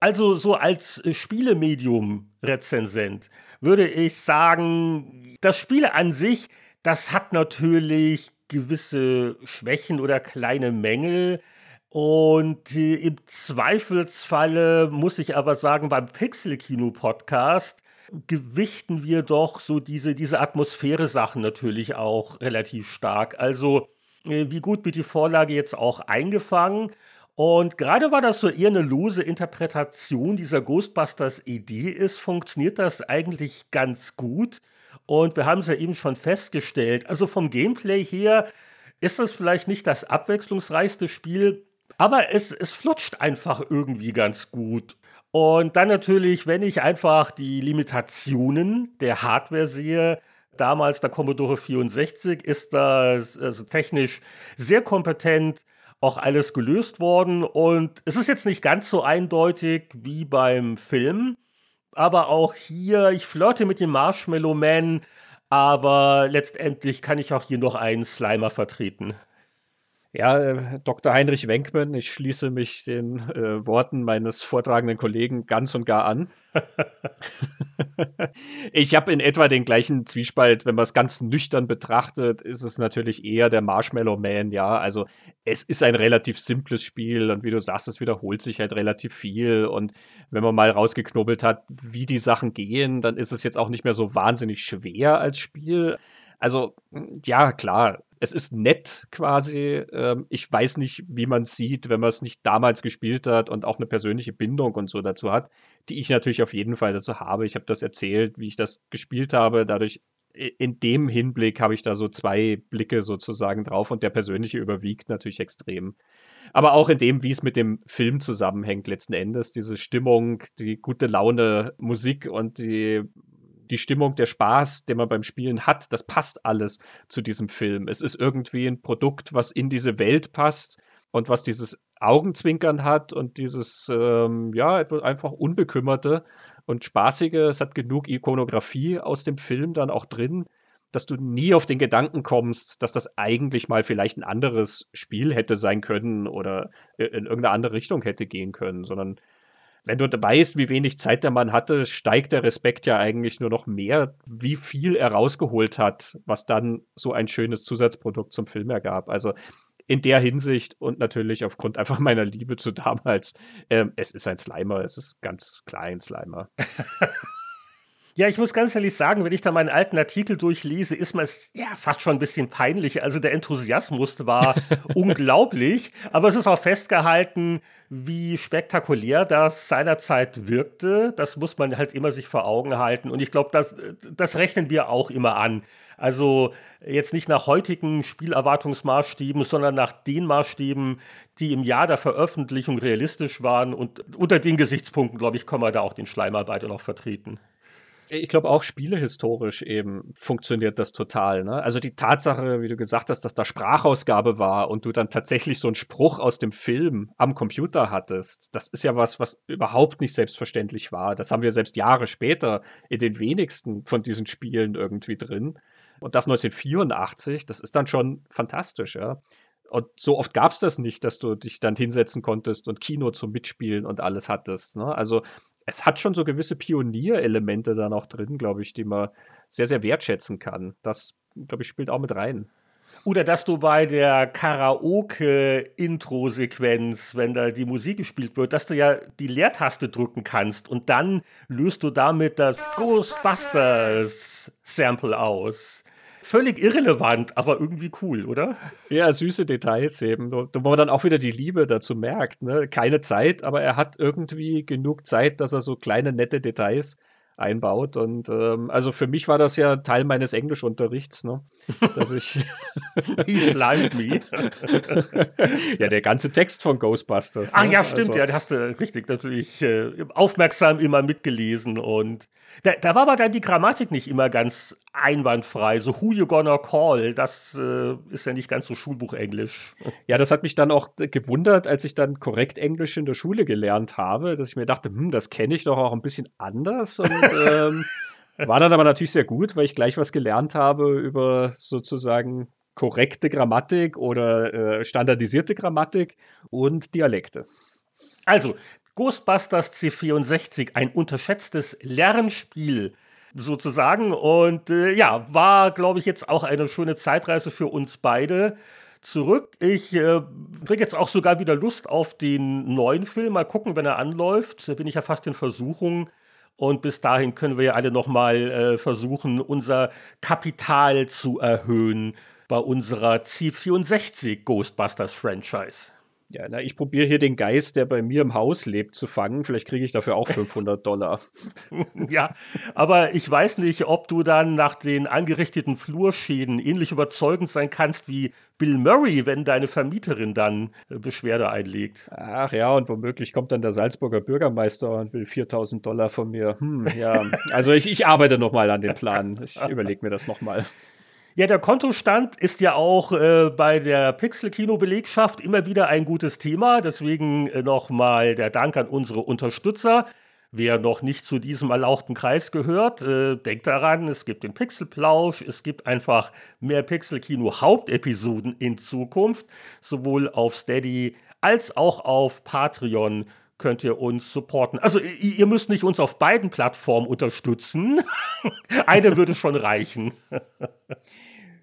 Also so als äh, Spielemedium-Rezensent würde ich sagen, das Spiel an sich, das hat natürlich gewisse Schwächen oder kleine Mängel. Und äh, im Zweifelsfalle muss ich aber sagen, beim Pixel-Kino-Podcast gewichten wir doch so diese, diese Atmosphäre-Sachen natürlich auch relativ stark. Also, äh, wie gut wird die Vorlage jetzt auch eingefangen? Und gerade weil das so eher eine lose Interpretation dieser Ghostbusters-Idee ist, funktioniert das eigentlich ganz gut. Und wir haben es ja eben schon festgestellt. Also vom Gameplay her ist das vielleicht nicht das abwechslungsreichste Spiel, aber es, es flutscht einfach irgendwie ganz gut. Und dann natürlich, wenn ich einfach die Limitationen der Hardware sehe, damals der Commodore 64 ist das also technisch sehr kompetent auch alles gelöst worden. Und es ist jetzt nicht ganz so eindeutig wie beim Film. Aber auch hier, ich flirte mit dem Marshmallow Man, aber letztendlich kann ich auch hier noch einen Slimer vertreten. Ja, äh, Dr. Heinrich Wenkmann, ich schließe mich den äh, Worten meines vortragenden Kollegen ganz und gar an. ich habe in etwa den gleichen Zwiespalt, wenn man es ganz nüchtern betrachtet, ist es natürlich eher der Marshmallow Man, ja. Also es ist ein relativ simples Spiel und wie du sagst, es wiederholt sich halt relativ viel. Und wenn man mal rausgeknobelt hat, wie die Sachen gehen, dann ist es jetzt auch nicht mehr so wahnsinnig schwer als Spiel. Also, ja, klar, es ist nett quasi. Ähm, ich weiß nicht, wie man es sieht, wenn man es nicht damals gespielt hat und auch eine persönliche Bindung und so dazu hat, die ich natürlich auf jeden Fall dazu habe. Ich habe das erzählt, wie ich das gespielt habe. Dadurch, in dem Hinblick habe ich da so zwei Blicke sozusagen drauf und der persönliche überwiegt natürlich extrem. Aber auch in dem, wie es mit dem Film zusammenhängt letzten Endes, diese Stimmung, die gute Laune, Musik und die die Stimmung, der Spaß, den man beim Spielen hat, das passt alles zu diesem Film. Es ist irgendwie ein Produkt, was in diese Welt passt und was dieses Augenzwinkern hat und dieses, ähm, ja, einfach Unbekümmerte und spaßige, es hat genug Ikonografie aus dem Film dann auch drin, dass du nie auf den Gedanken kommst, dass das eigentlich mal vielleicht ein anderes Spiel hätte sein können oder in irgendeine andere Richtung hätte gehen können, sondern wenn du weißt, wie wenig Zeit der Mann hatte, steigt der Respekt ja eigentlich nur noch mehr, wie viel er rausgeholt hat, was dann so ein schönes Zusatzprodukt zum Film ergab. Also in der Hinsicht und natürlich aufgrund einfach meiner Liebe zu damals, ähm, es ist ein Slimer, es ist ganz klar ein Slimer. Ja, ich muss ganz ehrlich sagen, wenn ich da meinen alten Artikel durchlese, ist mir es ja fast schon ein bisschen peinlich. Also der Enthusiasmus war unglaublich, aber es ist auch festgehalten, wie spektakulär das seinerzeit wirkte. Das muss man halt immer sich vor Augen halten. Und ich glaube, das, das rechnen wir auch immer an. Also jetzt nicht nach heutigen Spielerwartungsmaßstäben, sondern nach den Maßstäben, die im Jahr der Veröffentlichung realistisch waren. Und unter den Gesichtspunkten, glaube ich, kann man da auch den Schleimarbeiter noch vertreten. Ich glaube auch spielehistorisch eben funktioniert das total. Ne? Also die Tatsache, wie du gesagt hast, dass da Sprachausgabe war und du dann tatsächlich so einen Spruch aus dem Film am Computer hattest, das ist ja was, was überhaupt nicht selbstverständlich war. Das haben wir selbst Jahre später in den wenigsten von diesen Spielen irgendwie drin. Und das 1984, das ist dann schon fantastisch, ja. Und so oft gab es das nicht, dass du dich dann hinsetzen konntest und Kino zum Mitspielen und alles hattest. Ne? Also es hat schon so gewisse Pionierelemente dann auch drin, glaube ich, die man sehr, sehr wertschätzen kann. Das, glaube ich, spielt auch mit rein. Oder dass du bei der Karaoke-Intro-Sequenz, wenn da die Musik gespielt wird, dass du ja die Leertaste drücken kannst und dann löst du damit das Ghostbusters-Sample aus völlig irrelevant, aber irgendwie cool, oder? Ja, süße Details eben, wo man dann auch wieder die Liebe dazu merkt. Ne? Keine Zeit, aber er hat irgendwie genug Zeit, dass er so kleine, nette Details einbaut. Und ähm, also für mich war das ja Teil meines Englischunterrichts, ne? dass ich. He slimed me. ja, der ganze Text von Ghostbusters. Ach ne? ja, stimmt, also. ja, hast du richtig natürlich äh, aufmerksam immer mitgelesen. Und da, da, war aber dann die Grammatik nicht immer ganz einwandfrei. So Who You Gonna Call, das äh, ist ja nicht ganz so Schulbuchenglisch. Ja, das hat mich dann auch gewundert, als ich dann korrekt Englisch in der Schule gelernt habe, dass ich mir dachte, hm, das kenne ich doch auch ein bisschen anders. Und ähm, war dann aber natürlich sehr gut, weil ich gleich was gelernt habe über sozusagen korrekte Grammatik oder äh, standardisierte Grammatik und Dialekte. Also, Ghostbusters C64, ein unterschätztes Lernspiel sozusagen. Und äh, ja, war, glaube ich, jetzt auch eine schöne Zeitreise für uns beide zurück. Ich äh, kriege jetzt auch sogar wieder Lust auf den neuen Film. Mal gucken, wenn er anläuft. Da bin ich ja fast in Versuchung. Und bis dahin können wir ja alle nochmal äh, versuchen, unser Kapital zu erhöhen bei unserer C64 Ghostbusters Franchise. Ja, na, ich probiere hier den Geist, der bei mir im Haus lebt, zu fangen. Vielleicht kriege ich dafür auch 500 Dollar. ja, aber ich weiß nicht, ob du dann nach den angerichteten Flurschäden ähnlich überzeugend sein kannst wie Bill Murray, wenn deine Vermieterin dann äh, Beschwerde einlegt. Ach ja, und womöglich kommt dann der Salzburger Bürgermeister und will 4000 Dollar von mir. Hm, ja, also ich, ich arbeite nochmal an dem Plan. Ich überlege mir das nochmal. Ja, der Kontostand ist ja auch äh, bei der Pixel-Kino-Belegschaft immer wieder ein gutes Thema. Deswegen äh, nochmal der Dank an unsere Unterstützer. Wer noch nicht zu diesem erlauchten Kreis gehört, äh, denkt daran, es gibt den Pixelplausch, es gibt einfach mehr Pixel-Kino-Hauptepisoden in Zukunft, sowohl auf Steady als auch auf Patreon könnt ihr uns supporten. Also ihr müsst nicht uns auf beiden Plattformen unterstützen. Eine würde schon reichen.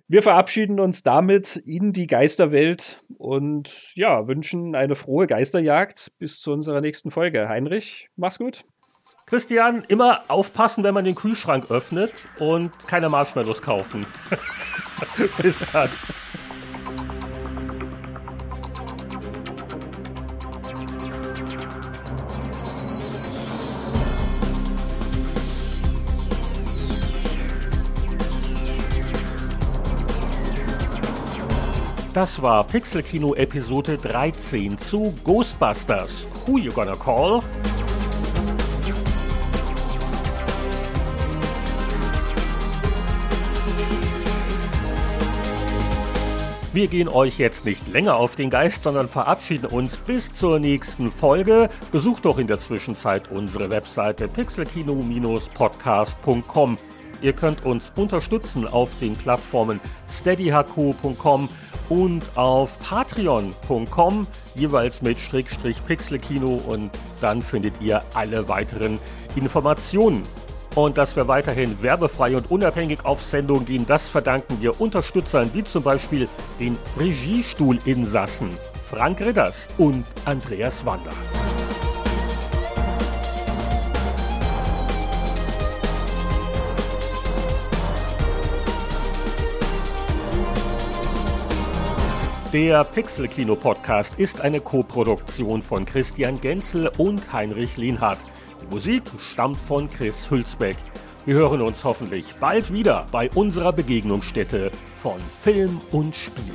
Wir verabschieden uns damit in die Geisterwelt und ja, wünschen eine frohe Geisterjagd bis zu unserer nächsten Folge. Heinrich, mach's gut. Christian, immer aufpassen, wenn man den Kühlschrank öffnet und keine Marshmallows kaufen. bis dann. Das war Pixelkino Episode 13 zu Ghostbusters. Who you gonna call? Wir gehen euch jetzt nicht länger auf den Geist, sondern verabschieden uns bis zur nächsten Folge. Besucht doch in der Zwischenzeit unsere Webseite pixelkino-podcast.com. Ihr könnt uns unterstützen auf den Plattformen steadyhq.com und auf patreon.com, jeweils mit Schrägstrich Pixelkino und dann findet ihr alle weiteren Informationen. Und dass wir weiterhin werbefrei und unabhängig auf Sendung gehen, das verdanken wir Unterstützern wie zum Beispiel den Regiestuhl-Insassen Frank Ridders und Andreas Wander. Der Pixel-Kino-Podcast ist eine Koproduktion von Christian Genzel und Heinrich Lienhardt. Die Musik stammt von Chris Hülsbeck. Wir hören uns hoffentlich bald wieder bei unserer Begegnungsstätte von Film und Spiel.